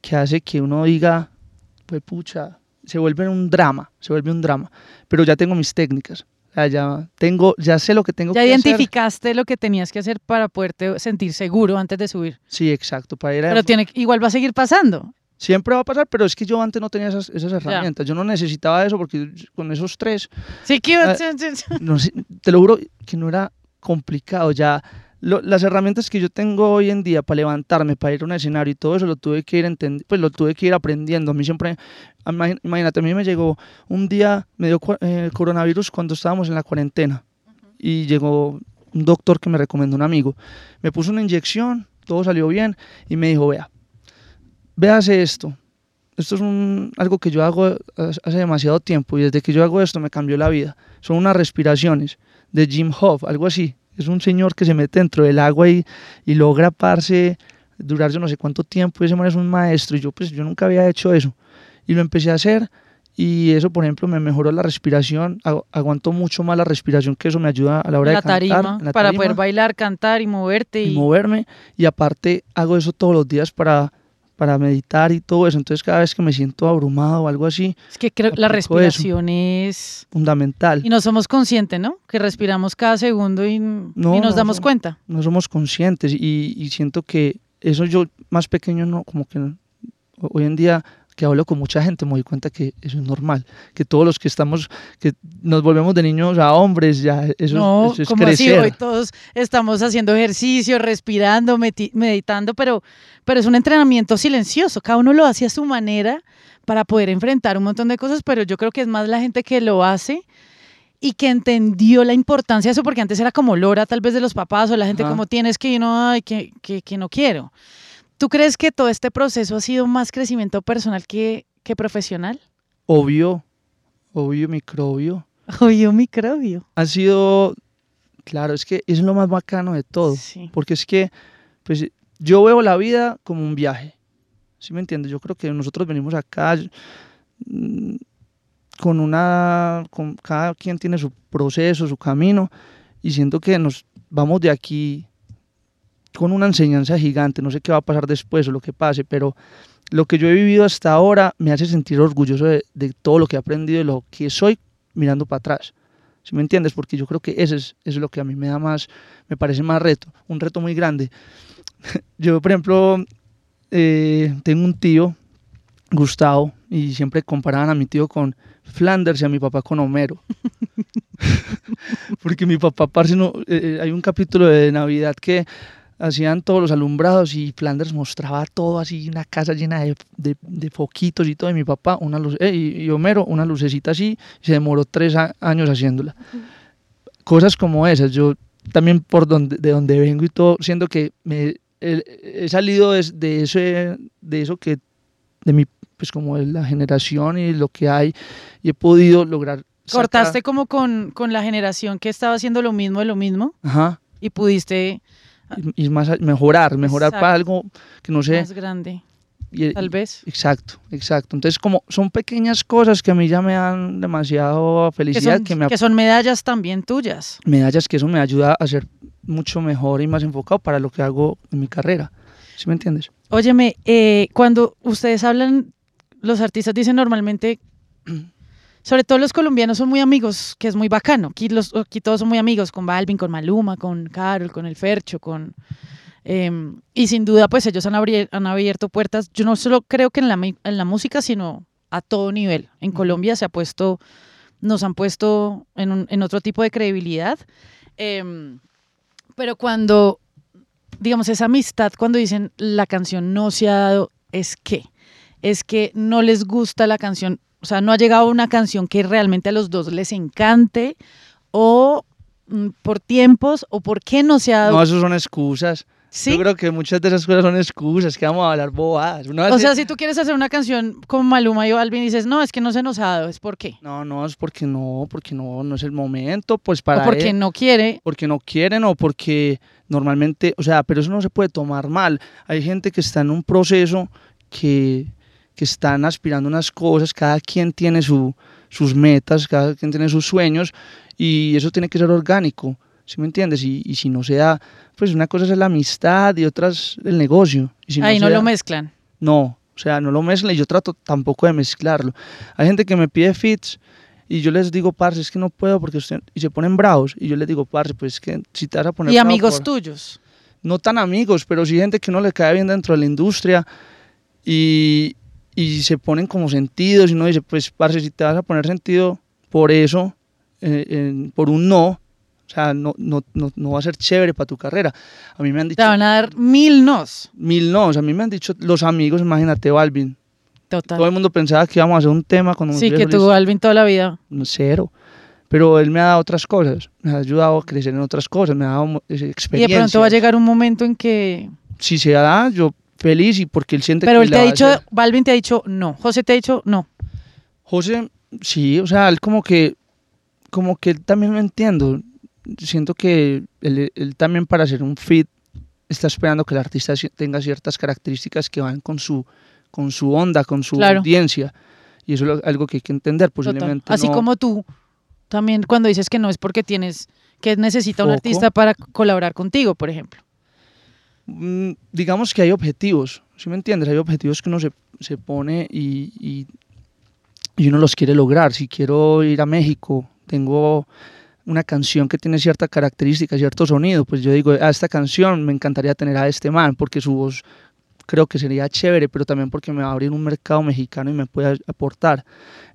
que hace que uno diga, pues pucha, se vuelve un drama, se vuelve un drama. Pero ya tengo mis técnicas. Ya tengo, ya sé lo que tengo ya identificaste lo que tenías que hacer para poderte sentir seguro antes de subir. Sí, exacto. Para ir Pero tiene, igual va a seguir pasando. Siempre va a pasar, pero es que yo antes no tenía esas, esas herramientas. Yo no necesitaba eso porque con esos tres. Sí, que. Ah, no, te lo juro que no era complicado. Ya las herramientas que yo tengo hoy en día para levantarme, para ir a un escenario y todo eso lo tuve que ir pues lo tuve que ir aprendiendo. A mí siempre, imagínate, a mí me llegó un día, me dio eh, coronavirus cuando estábamos en la cuarentena y llegó un doctor que me recomendó un amigo. Me puso una inyección, todo salió bien y me dijo, vea véase esto. Esto es un, algo que yo hago hace demasiado tiempo y desde que yo hago esto me cambió la vida. Son unas respiraciones de Jim Hoff, algo así. Es un señor que se mete dentro del agua y, y logra parse, durar yo no sé cuánto tiempo. Y ese man es un maestro y yo pues yo nunca había hecho eso. Y lo empecé a hacer y eso, por ejemplo, me mejoró la respiración, aguanto mucho más la respiración, que eso me ayuda a la hora de cantar. para poder bailar, cantar y moverte. y moverme. Y aparte hago eso todos los días para para meditar y todo eso. Entonces cada vez que me siento abrumado o algo así, Es que creo la aplico eso. respiración es... fundamental. Y no somos conscientes, ¿no? Que respiramos cada segundo y, y No, nos no, damos cuenta. no somos conscientes y, y siento que eso yo más pequeño no, como que hoy en día que hablo con mucha gente me doy cuenta que eso es normal, que todos los que estamos, que nos volvemos de niños a hombres, ya eso, no, eso es como crecer. hoy todos estamos haciendo ejercicio, respirando, meditando, pero, pero es un entrenamiento silencioso. Cada uno lo hace a su manera para poder enfrentar un montón de cosas, pero yo creo que es más la gente que lo hace y que entendió la importancia de eso, porque antes era como lora tal vez de los papás o la gente Ajá. como tienes que no, ay, que, que, que no quiero. ¿Tú crees que todo este proceso ha sido más crecimiento personal que, que profesional? Obvio, obvio microbio. Obvio, microbio. Ha sido, claro, es que es lo más bacano de todo, Sí. porque es que pues yo veo la vida como un viaje. ¿Sí me entiendes? Yo creo que nosotros venimos acá mm, con una, con, cada quien tiene su proceso, su camino, y siento que nos vamos de aquí con una enseñanza gigante. No sé qué va a pasar después o lo que pase, pero lo que yo he vivido hasta ahora me hace sentir orgulloso de, de todo lo que he aprendido y lo que soy mirando para atrás. ¿Sí me entiendes? Porque yo creo que ese es, es lo que a mí me da más, me parece más reto, un reto muy grande. yo, por ejemplo, eh, tengo un tío, Gustavo, y siempre comparaban a mi tío con Flanders y a mi papá con Homero. Porque mi papá, parce, no, eh, hay un capítulo de Navidad que hacían todos los alumbrados y Flanders mostraba todo así, una casa llena de, de- de foquitos y todo, y mi papá, una luz, eh, y, y Homero, una lucecita así, se demoró tres a- años haciéndola. Cosas como esas, yo también por donde, de donde vengo y todo, siento que me, he, he salido de, de ese, de eso que, de mi, pues como de la generación y lo que hay, y he podido lograr... sacar- Cortaste como con, con la generación que estaba haciendo lo mismo de lo mismo Ajá. y pudiste y, y más a- mejorar, mejorar para algo que no sé. más grande, y- tal vez. Exacto, exacto. Entonces, como son pequeñas cosas que a mí ya me dan demasiado Que felicidad, son, que, me que son medallas también tuyas. medallas que eso me ayuda a ser mucho mejor y más enfocado para lo que hago en mi carrera. ¿Sí me entiendes? Óyeme, eh, cuando ustedes hablan, los artistas dicen normalmente, sobre todo los colombianos son muy amigos, que es muy bacano. Aquí, los, aquí todos son muy amigos, con Balvin, con Maluma, con Carol, con El Fercho, con... em, y sin duda, pues ellos han, abri- han abierto puertas, yo no solo creo que en la, en la música, sino a todo nivel. En Colombia se ha puesto, nos han puesto en, un- en otro tipo de credibilidad. Em, pero cuando, digamos, esa amistad, cuando dicen la canción no se ha dado, es que, es que no les gusta la canción, o sea, no ha llegado una canción que realmente a los dos les encante, o mm, por tiempos, o por qué no se ha dado. No, eso son excusas. ¿Sí? Yo creo que muchas de esas cosas son excusas, que vamos a hablar bobadas. O sea, si tú quieres hacer una canción con Maluma y Balvin y dices, no, es que no se nos ha dado, es por qué. No, no, es porque no, porque no, no es el momento, pues para o porque él- no quiere. porque no quieren o porque normalmente, o sea, pero eso no se puede tomar mal. Hay gente que está en un proceso que, que están aspirando a unas cosas, cada quien tiene su, sus metas, cada quien tiene sus sueños y eso tiene que ser orgánico, ¿sí me entiendes? Y, y si no se da, pues una cosa es la amistad y otra es el negocio. Y si Ahí no lo da- mezclan. no, o sea, no lo mezclan y yo trato tampoco de mezclarlo. Hay gente que me pide fits y yo les digo, parce, es que no puedo porque usted... Y se ponen bravos y yo les digo, parce, pues es que si te vas a poner Y bravo amigos por- tuyos. No tan amigos, pero sí gente que no le cae bien dentro de la industria y, y se ponen como sentidos y uno dice, pues, parce, si te vas a poner sentido por eso, eh, por un no, o sea, no, no, no, no va a ser chévere para tu carrera. A mí me han dicho Te van a dar mil nos. mil no, a mí me han dicho los amigos, imagínate, Balvin. Total. Todo el mundo pensaba que íbamos a hacer un tema cuando Sí, que tuvo Balvin toda la vida. Cero. Pero él me ha dado otras cosas, me ha ayudado a crecer en otras cosas, me ha dado mo- eh, Y de experiencia. pronto va a llegar un momento en que... Si se da, yo feliz y porque él siente Pero que él le te ha dicho, hacer- Balvin te ha dicho no. José te ha dicho no. José, sí, o sea, él como que, como que él también lo entiendo. Siento que él, él también para hacer un fit está esperando que el artista tenga ciertas características que van con su, con su onda, con su Claro. audiencia. Y eso es algo que hay que entender, Total. posiblemente Así no- como tú, también cuando dices que no es porque tienes, que necesita un artista para colaborar contigo, por ejemplo. Mm, digamos que hay objetivos, ¿Sí me entiendes? Hay objetivos que uno se, se pone y, y, y uno los quiere lograr. Si quiero ir a México, tengo una canción que tiene cierta característica, cierto sonido, pues yo digo, a esta canción me encantaría tener a este man, porque su voz creo que sería chévere, pero también porque me va a abrir un mercado mexicano y me puede aportar.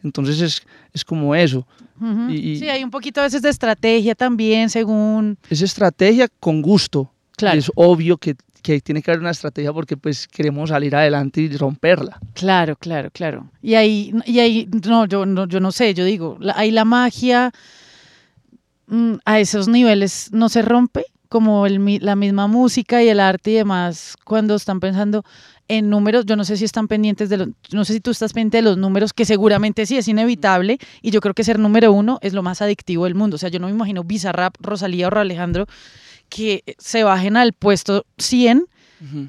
Entonces es, es como eso. Ujú. y- y- sí, hay un poquito a veces de estrategia también, según... Es estrategia con gusto. Claro. Es obvio que, que tiene que haber una estrategia porque pues queremos salir adelante y romperla. Claro, claro, claro. Y ahí, y ahí no, yo no, yo no sé, yo digo, la- ahí la magia mm, a esos niveles no se rompe, como el, la misma música y el arte y demás, cuando están pensando en números, yo no sé si están pendientes de los, no sé si tú estás pendiente de los números, que seguramente sí es inevitable, y yo creo que ser número uno es lo más adictivo del mundo. O sea, yo no me imagino Bizarrap, Rosalía o Alejandro que se bajen al puesto 100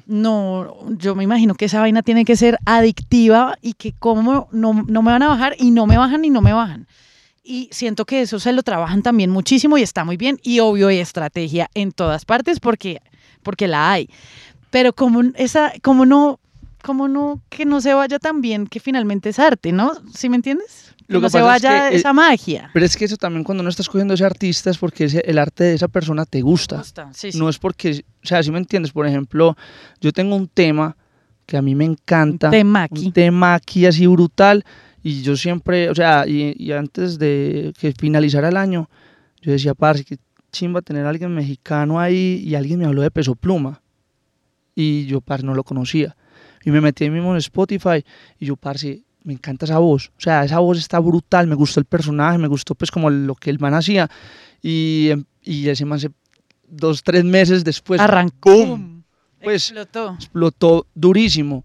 no, yo me imagino que esa vaina tiene que ser adictiva y que como no, no me van a bajar y no me bajan y no me bajan. Y siento que eso se lo trabajan también muchísimo y está muy bien. Y obvio hay estrategia en todas partes porque, porque la hay. Pero como esa, como no, como no, que no se vaya tan bien que finalmente es arte, ¿no? ¿Sí me entiendes? Que Lo que no se es vaya eh, esa magia. Pero es que eso también cuando no estás cogiendo ese artista es porque el arte de esa persona te gusta. Gusta, sí, sí. No es porque, o sea, si me entiendes, por ejemplo, yo tengo un tema que a mí me encanta. Un temaki. Un tema aquí así brutal. Y yo siempre, o sea, y, y antes de que finalizara el año, yo decía, parce, que chimba tener a alguien mexicano ahí y alguien me habló de Peso Pluma. Y yo, parce, no lo conocía. Y me metí mismo en Spotify y yo, parce, me encanta esa voz. O sea, esa voz está brutal, me gustó el personaje, me gustó pues como lo que el man hacía. Y, em, y ese man se, dos, tres meses después, Arrancó. Pues Explotó. explotó durísimo.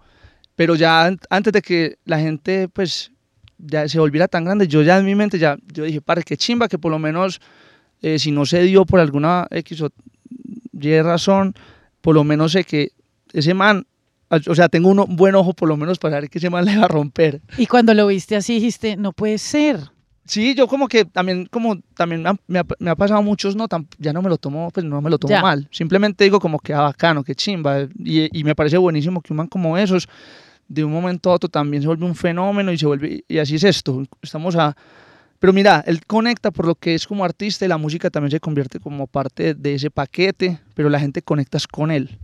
Pero ya an- antes de que la gente pues ya se volviera tan grande, yo ya en mi mente ya, yo dije, para qué chimba que por lo menos eh, si no se dio por alguna X o Y razón, por lo menos sé que ese man, o sea, tengo un buen ojo por lo menos para ver que ese man le va a romper. Y cuando lo viste así dijiste, no puede ser. Sí, yo como que también, como también me ha, me ha- me pasado muchos, no, ya no me lo tomo, pues no me lo tomo Ya. mal. Simplemente digo como que, ah, bacano, que chimba. Y, y me parece buenísimo que un man como esos, de un momento a otro también se vuelve un fenómeno y se vuelve, y así es esto. Estamos a... Pero mira, él conecta por lo que es como artista y la música también se convierte como parte de ese paquete, pero la gente conecta es con él.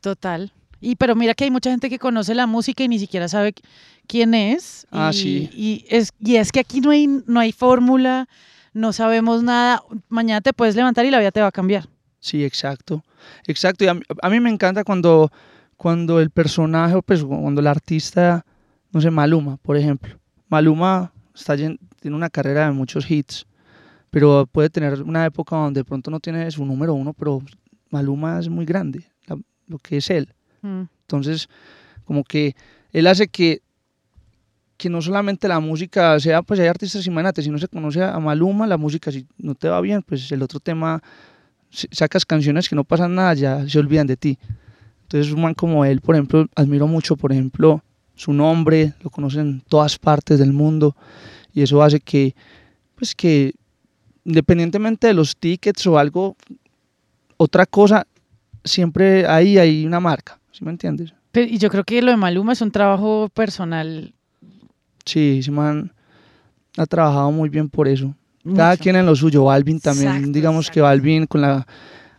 Total. Y pero mira que hay mucha gente que conoce la música y ni siquiera sabe qu- quién es. Ah, y, sí. Y es, y es que aquí no hay, no hay fórmula, no sabemos nada. Mañana te puedes levantar y la vida te va a cambiar. Sí, exacto. Exacto. Y a, mí- a mí me encanta cuando, cuando el personaje, pues cuando el artista, no sé, Maluma, por ejemplo. Maluma está tiene una carrera de muchos hits, pero puede tener una época donde de pronto no tiene su número uno, pero Maluma es muy grande, la- lo que es él. Entonces, como que él hace que, que no solamente la música sea, pues hay artistas, imagínate, si no se conoce a Maluma, la música, si no te va bien, pues el otro tema, sacas canciones que no pasan nada, ya se olvidan de ti. Entonces, un man como él, por ejemplo, admiro mucho, por ejemplo, su nombre, lo conocen en todas partes del mundo, y eso hace que, pues que, independientemente de los tickets o algo, otra cosa, siempre ahí hay una marca, ¿sí me entiendes? Pero- y yo creo que lo de Maluma es un trabajo personal. Sí, ese man ha trabajado muy bien por eso. Cada quien en lo suyo. Balvin también, Exacto, digamos que Balvin con la...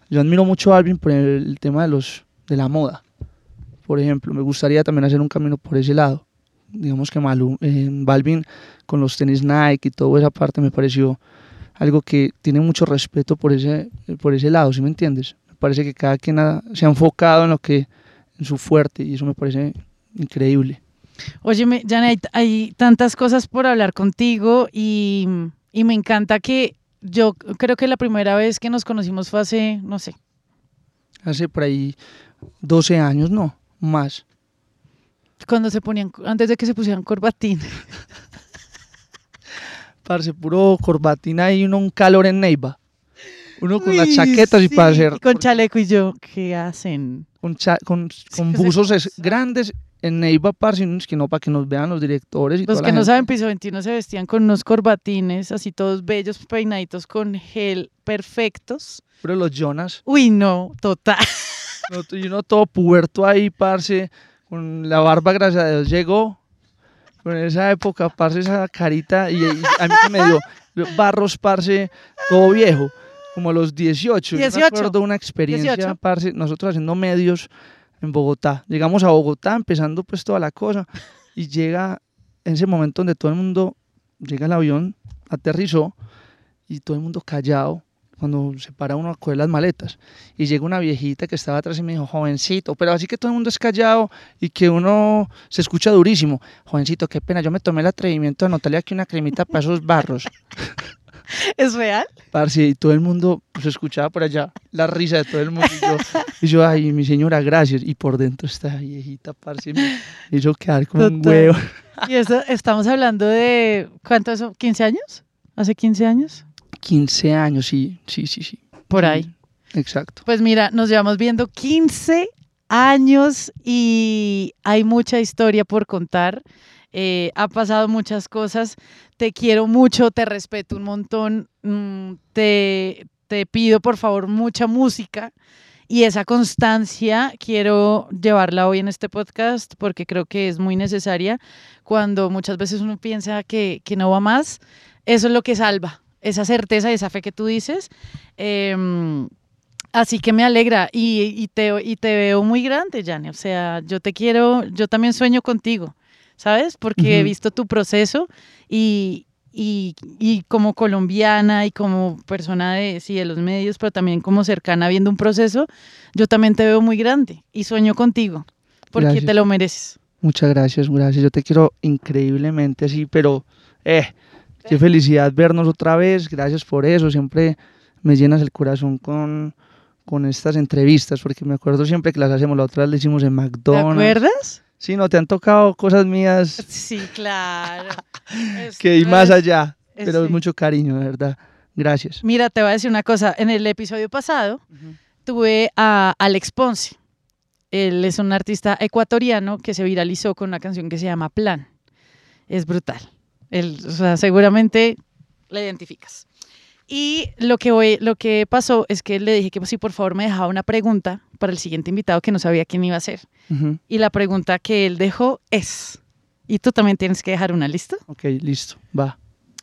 Yo admiro mucho a Balvin por el, tema de, los, de la moda. Por ejemplo, me gustaría también hacer un camino por ese lado. Digamos que Malu, eh, Balvin con los tenis Nike y toda esa parte me pareció algo que tiene mucho respeto por ese, por ese lado, ¿sí me entiendes? Me parece que cada quien ha- se ha enfocado en lo que, en su fuerte y eso me parece increíble. Óyeme, Janet, hay, tantas cosas por hablar contigo y, y me encanta que yo creo que la primera vez que nos conocimos fue hace, no sé, Hace por ahí 12 años, no, más. cuando se ponían, antes de que se pusieran corbatín. Parce, puro corbatina y uno un calor en Neiva. Uno con las Uy, chaquetas y para hacer y con chaleco y yo, ¿qué hacen? Con, con, con se- buzos es- grandes en Neiva, unos que no para que nos vean los directores y Los toda que la no gente. saben, piso 21 se vestían con unos corbatines así todos bellos, peinaditos con gel perfectos. Pero los Jonas, Uy, no, total. no, y uno todo puberto ahí, parce, con con la barba, gracias a Dios, llegó. En esa época, parce, esa carita, y, y a mí que me dio barros, parce, todo viejo, como a los 18. Yo 18. me acuerdo una experiencia, 18. parce, nosotros haciendo medios en Bogotá. Llegamos a Bogotá, empezando pues toda la cosa, y llega en ese momento donde todo el mundo, llega el avión, aterrizó, y todo el mundo callado, cuando se para uno a coger las maletas. Y llega una viejita que estaba atrás y me dijo, jovencito, pero así que todo el mundo es callado y que uno se escucha durísimo. Jovencito, qué pena, yo me tomé el atrevimiento de anotarle aquí una cremita para esos barros. ¿Es real? Parce, y todo el mundo se escuchaba por allá, la risa de todo el mundo. Y yo, y yo, ay, mi señora, gracias. Y por dentro esta viejita, parce, me hizo quedar como un huevo. Y eso, estamos hablando de, ¿cuánto eso? ¿15 años? ¿Hace 15 años? 15 años, sí, sí, sí, sí. Por ahí. Exacto. Pues mira, nos llevamos viendo 15 años y hay mucha historia por contar. Eh, ha pasado muchas cosas. Te quiero mucho, te respeto un montón. mm, te, te pido por favor mucha música y esa constancia quiero llevarla hoy en este podcast porque creo que es muy necesaria cuando muchas veces uno piensa que, que no va más. Eso es lo que salva, esa certeza y esa fe que tú dices. Em, Así que me alegra y, y te, y te veo muy grande, Jane. O sea, yo te quiero, yo también sueño contigo, ¿sabes? Porque he visto tu proceso y, y, y como colombiana y como persona de, sí, de los medios, pero también como cercana viendo un proceso, yo también te veo muy grande y sueño contigo, porque Gracias. te lo mereces. Muchas gracias, gracias. Yo te quiero increíblemente así, pero eh, qué felicidad vernos otra vez. Gracias por eso. Siempre me llenas el corazón con, con estas entrevistas, porque me acuerdo siempre que las hacemos. La otra vez la hicimos en ¿Te McDonald's. acuerdas? Sí, no, te han tocado cosas mías Sí, claro. Es- que y más es- allá, es- pero sí. mucho cariño, de verdad. Gracias. Mira, te voy a decir una cosa. En el episodio pasado tuve a Alex Ponce. Él es un artista ecuatoriano que se viralizó con una canción que se llama Plan. Es brutal. Él, o sea, seguramente la identificas. Y lo que, voy- lo que pasó es que le dije que pues, si por favor me dejaba una pregunta para el siguiente invitado que no sabía quién iba a ser. Y la pregunta que él dejó es, y tú también tienes que dejar una lista. Ok, listo, va.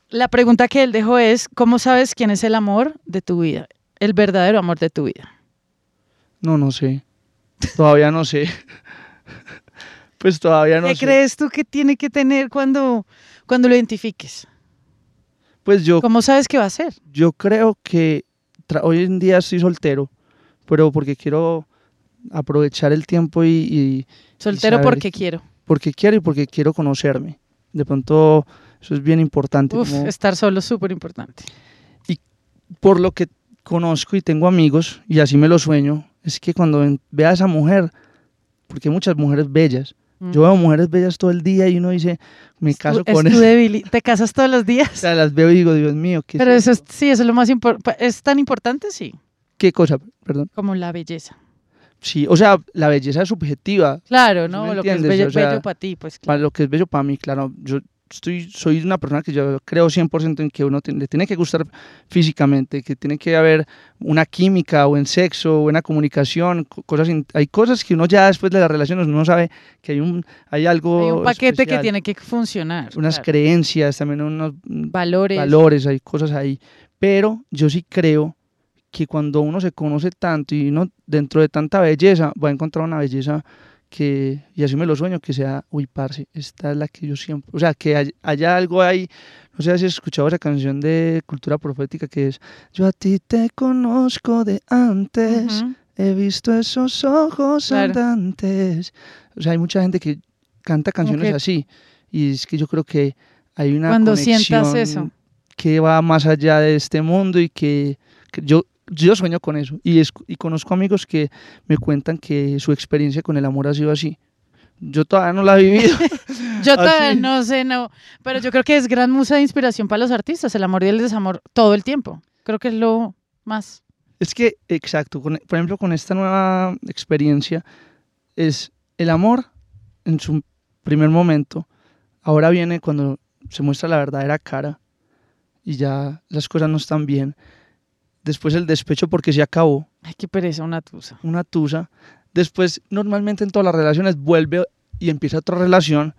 La pregunta que él dejó es, ¿cómo sabes quién es el amor de tu vida? El verdadero amor de tu vida. No, no sé. Todavía no sé. pues todavía no ¿Qué sé. crees tú que tiene que tener cuando, cuando lo identifiques? Pues yo ¿Cómo sabes qué va a ser? Yo creo que hoy en día estoy soltero, pero porque quiero aprovechar el tiempo y, y- Soltero saber porque que- quiero. porque quiero y porque quiero conocerme. De pronto eso es bien importante. Uf, como- estar solo es súper importante. por lo que conozco y tengo amigos, y así me lo sueño, es que cuando vea a esa mujer, porque hay muchas mujeres bellas, yo veo mujeres bellas todo el día y uno dice, me caso Mm. Tú- con es tu eso. debili- ¿Te casas todos los O días? sea, las veo y digo, Dios mío, ¿qué, Pero eso es, sí, eso es lo más importante. ¿Es tan importante? Sí, ¿qué cosa? Perdón. como la belleza. Sí, o sea, la belleza es subjetiva. Claro, ¿Sí ¿no? Lo que es bello, O sea, bello para ti, pues para claro. lo que es bello para mí, claro, yo estoy, soy una persona que yo creo 100% en que uno le tiene que gustar físicamente, que tiene que haber una química, o en sexo, buena comunicación, co- cosas, hay cosas que uno ya después de las relaciones uno sabe que hay un, hay algo Hay un paquete que tiene que funcionar. unas claro. creencias, también unos valores. valores, hay cosas ahí, pero yo sí creo que cuando uno se conoce tanto y uno dentro de tanta belleza va a encontrar una belleza que, y así me lo sueño, que sea, uy, parce, esta es la que yo siempre, o sea, que hay- haya algo ahí, no sé si has escuchado esa canción de cultura profética que es, yo a ti te conozco de antes, Ujú. he visto esos ojos Claro. andantes, o sea, hay mucha gente que canta canciones que- así, y es que yo creo que hay una Cuando sientas conexión eso. que va más allá de este mundo y que, que yo, yo sueño con eso. Y, es- y conozco amigos que me cuentan que su experiencia con el amor ha sido así. Yo todavía no la he vivido. Yo todavía Así. no sé, no. Pero yo creo que es gran musa de inspiración para los artistas, el amor y el desamor todo el tiempo. Creo que es lo más. es que, exacto, con- por ejemplo, con esta nueva experiencia, es el amor en su primer momento. Ahora viene cuando se muestra la verdadera cara y ya las cosas no están bien. Después el despecho porque se acabó. Ay, qué pereza, una tusa. una tusa. Después, normalmente en todas las relaciones vuelve y empieza otra relación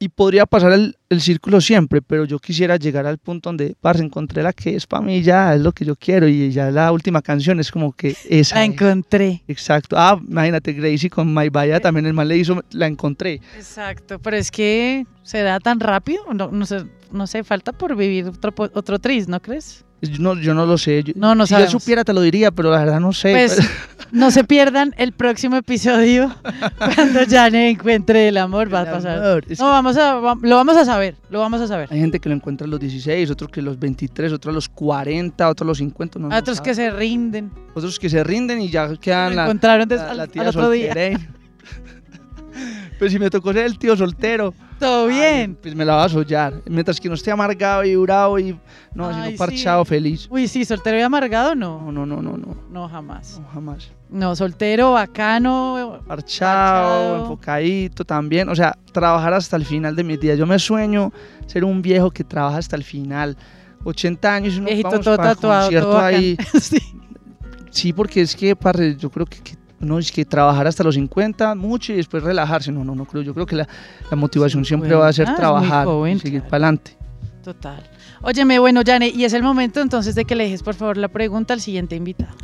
y podría pasar el, el, círculo siempre, pero yo quisiera llegar al punto donde, parce, encontré la que es para mí, ya es lo que yo quiero y ya la última canción es como que esa. La encontré. Exacto. Ah, imagínate, Gracie con My Vaya también el mal le hizo, la encontré. Exacto, pero es que será tan rápido, no, no sé, no sé, falta por vivir otro, otro tris, ¿no crees? Yo no, yo no lo sé. Yo, no, no si yo supiera te lo diría, pero la verdad no sé. Pues, no se pierdan el próximo episodio cuando Jane encuentre el amor. Va a pasar. no, vamos a, lo vamos a saber. Lo vamos a saber. Hay gente que lo encuentra a los 16, otros que a los 23, otros a los 40, otros a los 50. No, otros que se rinden. Otros que se rinden y ya quedan lo encontraron la, la tía al otro día. Pues si me tocó ser el tío soltero. Todo bien. Ay, pues me la vas a sollar. Mientras que no esté amargado y bravo y. No, Ay, sino parchado, sí. feliz. Uy, sí, soltero y amargado no. No, no, no, no. No, no jamás. No, jamás. No, soltero, bacano. Parchado, parchado, enfocadito también. O sea, trabajar hasta el final de mis días. Yo me sueño ser un viejo que trabaja hasta el final. 80 años y uno vamos todo para tatuado, concierto todo ahí. sí. sí, porque es que, parce, yo creo que, que no es que trabajar hasta los 50 mucho y después relajarse. No, no, no creo. Yo creo que la, la motivación Sí, siempre bueno. va a ser Ah, trabajar joven, y seguir claro. para adelante. Total. Óyeme, bueno, Jane, y es el momento entonces de que le dejes por favor la pregunta al siguiente invitado.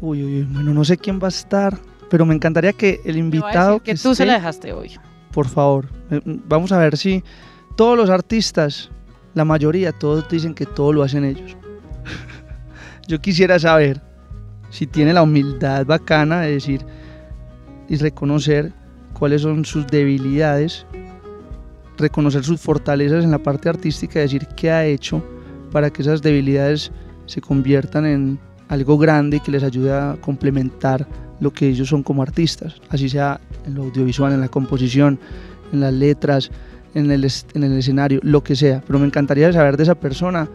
Uy, uy, uy, bueno, no sé quién va a estar, pero me encantaría que el invitado que tú se esté, la dejaste hoy. por favor, eh, vamos a ver si todos los artistas, la mayoría, todos dicen que todo lo hacen ellos. Yo quisiera saber si tiene la humildad bacana de decir y reconocer cuáles son sus debilidades, reconocer sus fortalezas en la parte artística y decir qué ha hecho para que esas debilidades se conviertan en algo grande que les ayude a complementar lo que ellos son como artistas, así sea en lo audiovisual, en la composición, en las letras, en el, en el escenario, lo que sea. Pero me encantaría saber de esa persona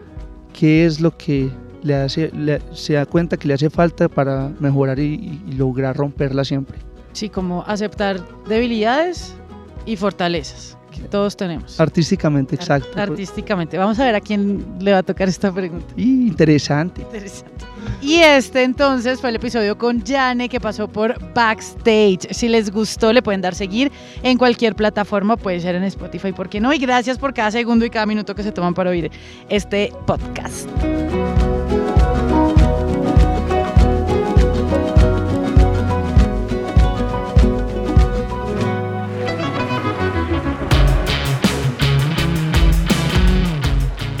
qué es lo que le hace, le- se da cuenta que le hace falta para mejorar y, y lograr romperla siempre. Sí, como aceptar debilidades y fortalezas que todos tenemos. Artísticamente, exacto. Artísticamente. Vamos a ver a quién le va a tocar esta pregunta. Y interesante. Interesante. Y este entonces fue el episodio con Jane que pasó por Backstage. Si les gustó, le pueden dar seguir en cualquier plataforma, puede ser en Spotify, ¿por qué no? Y gracias por cada segundo y cada minuto que se toman para oír este podcast.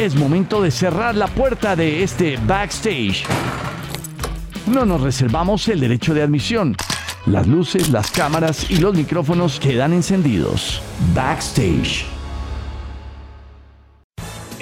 Es momento de cerrar la puerta de este backstage. No nos reservamos el derecho de admisión. Las luces, las cámaras y los micrófonos quedan encendidos. Backstage.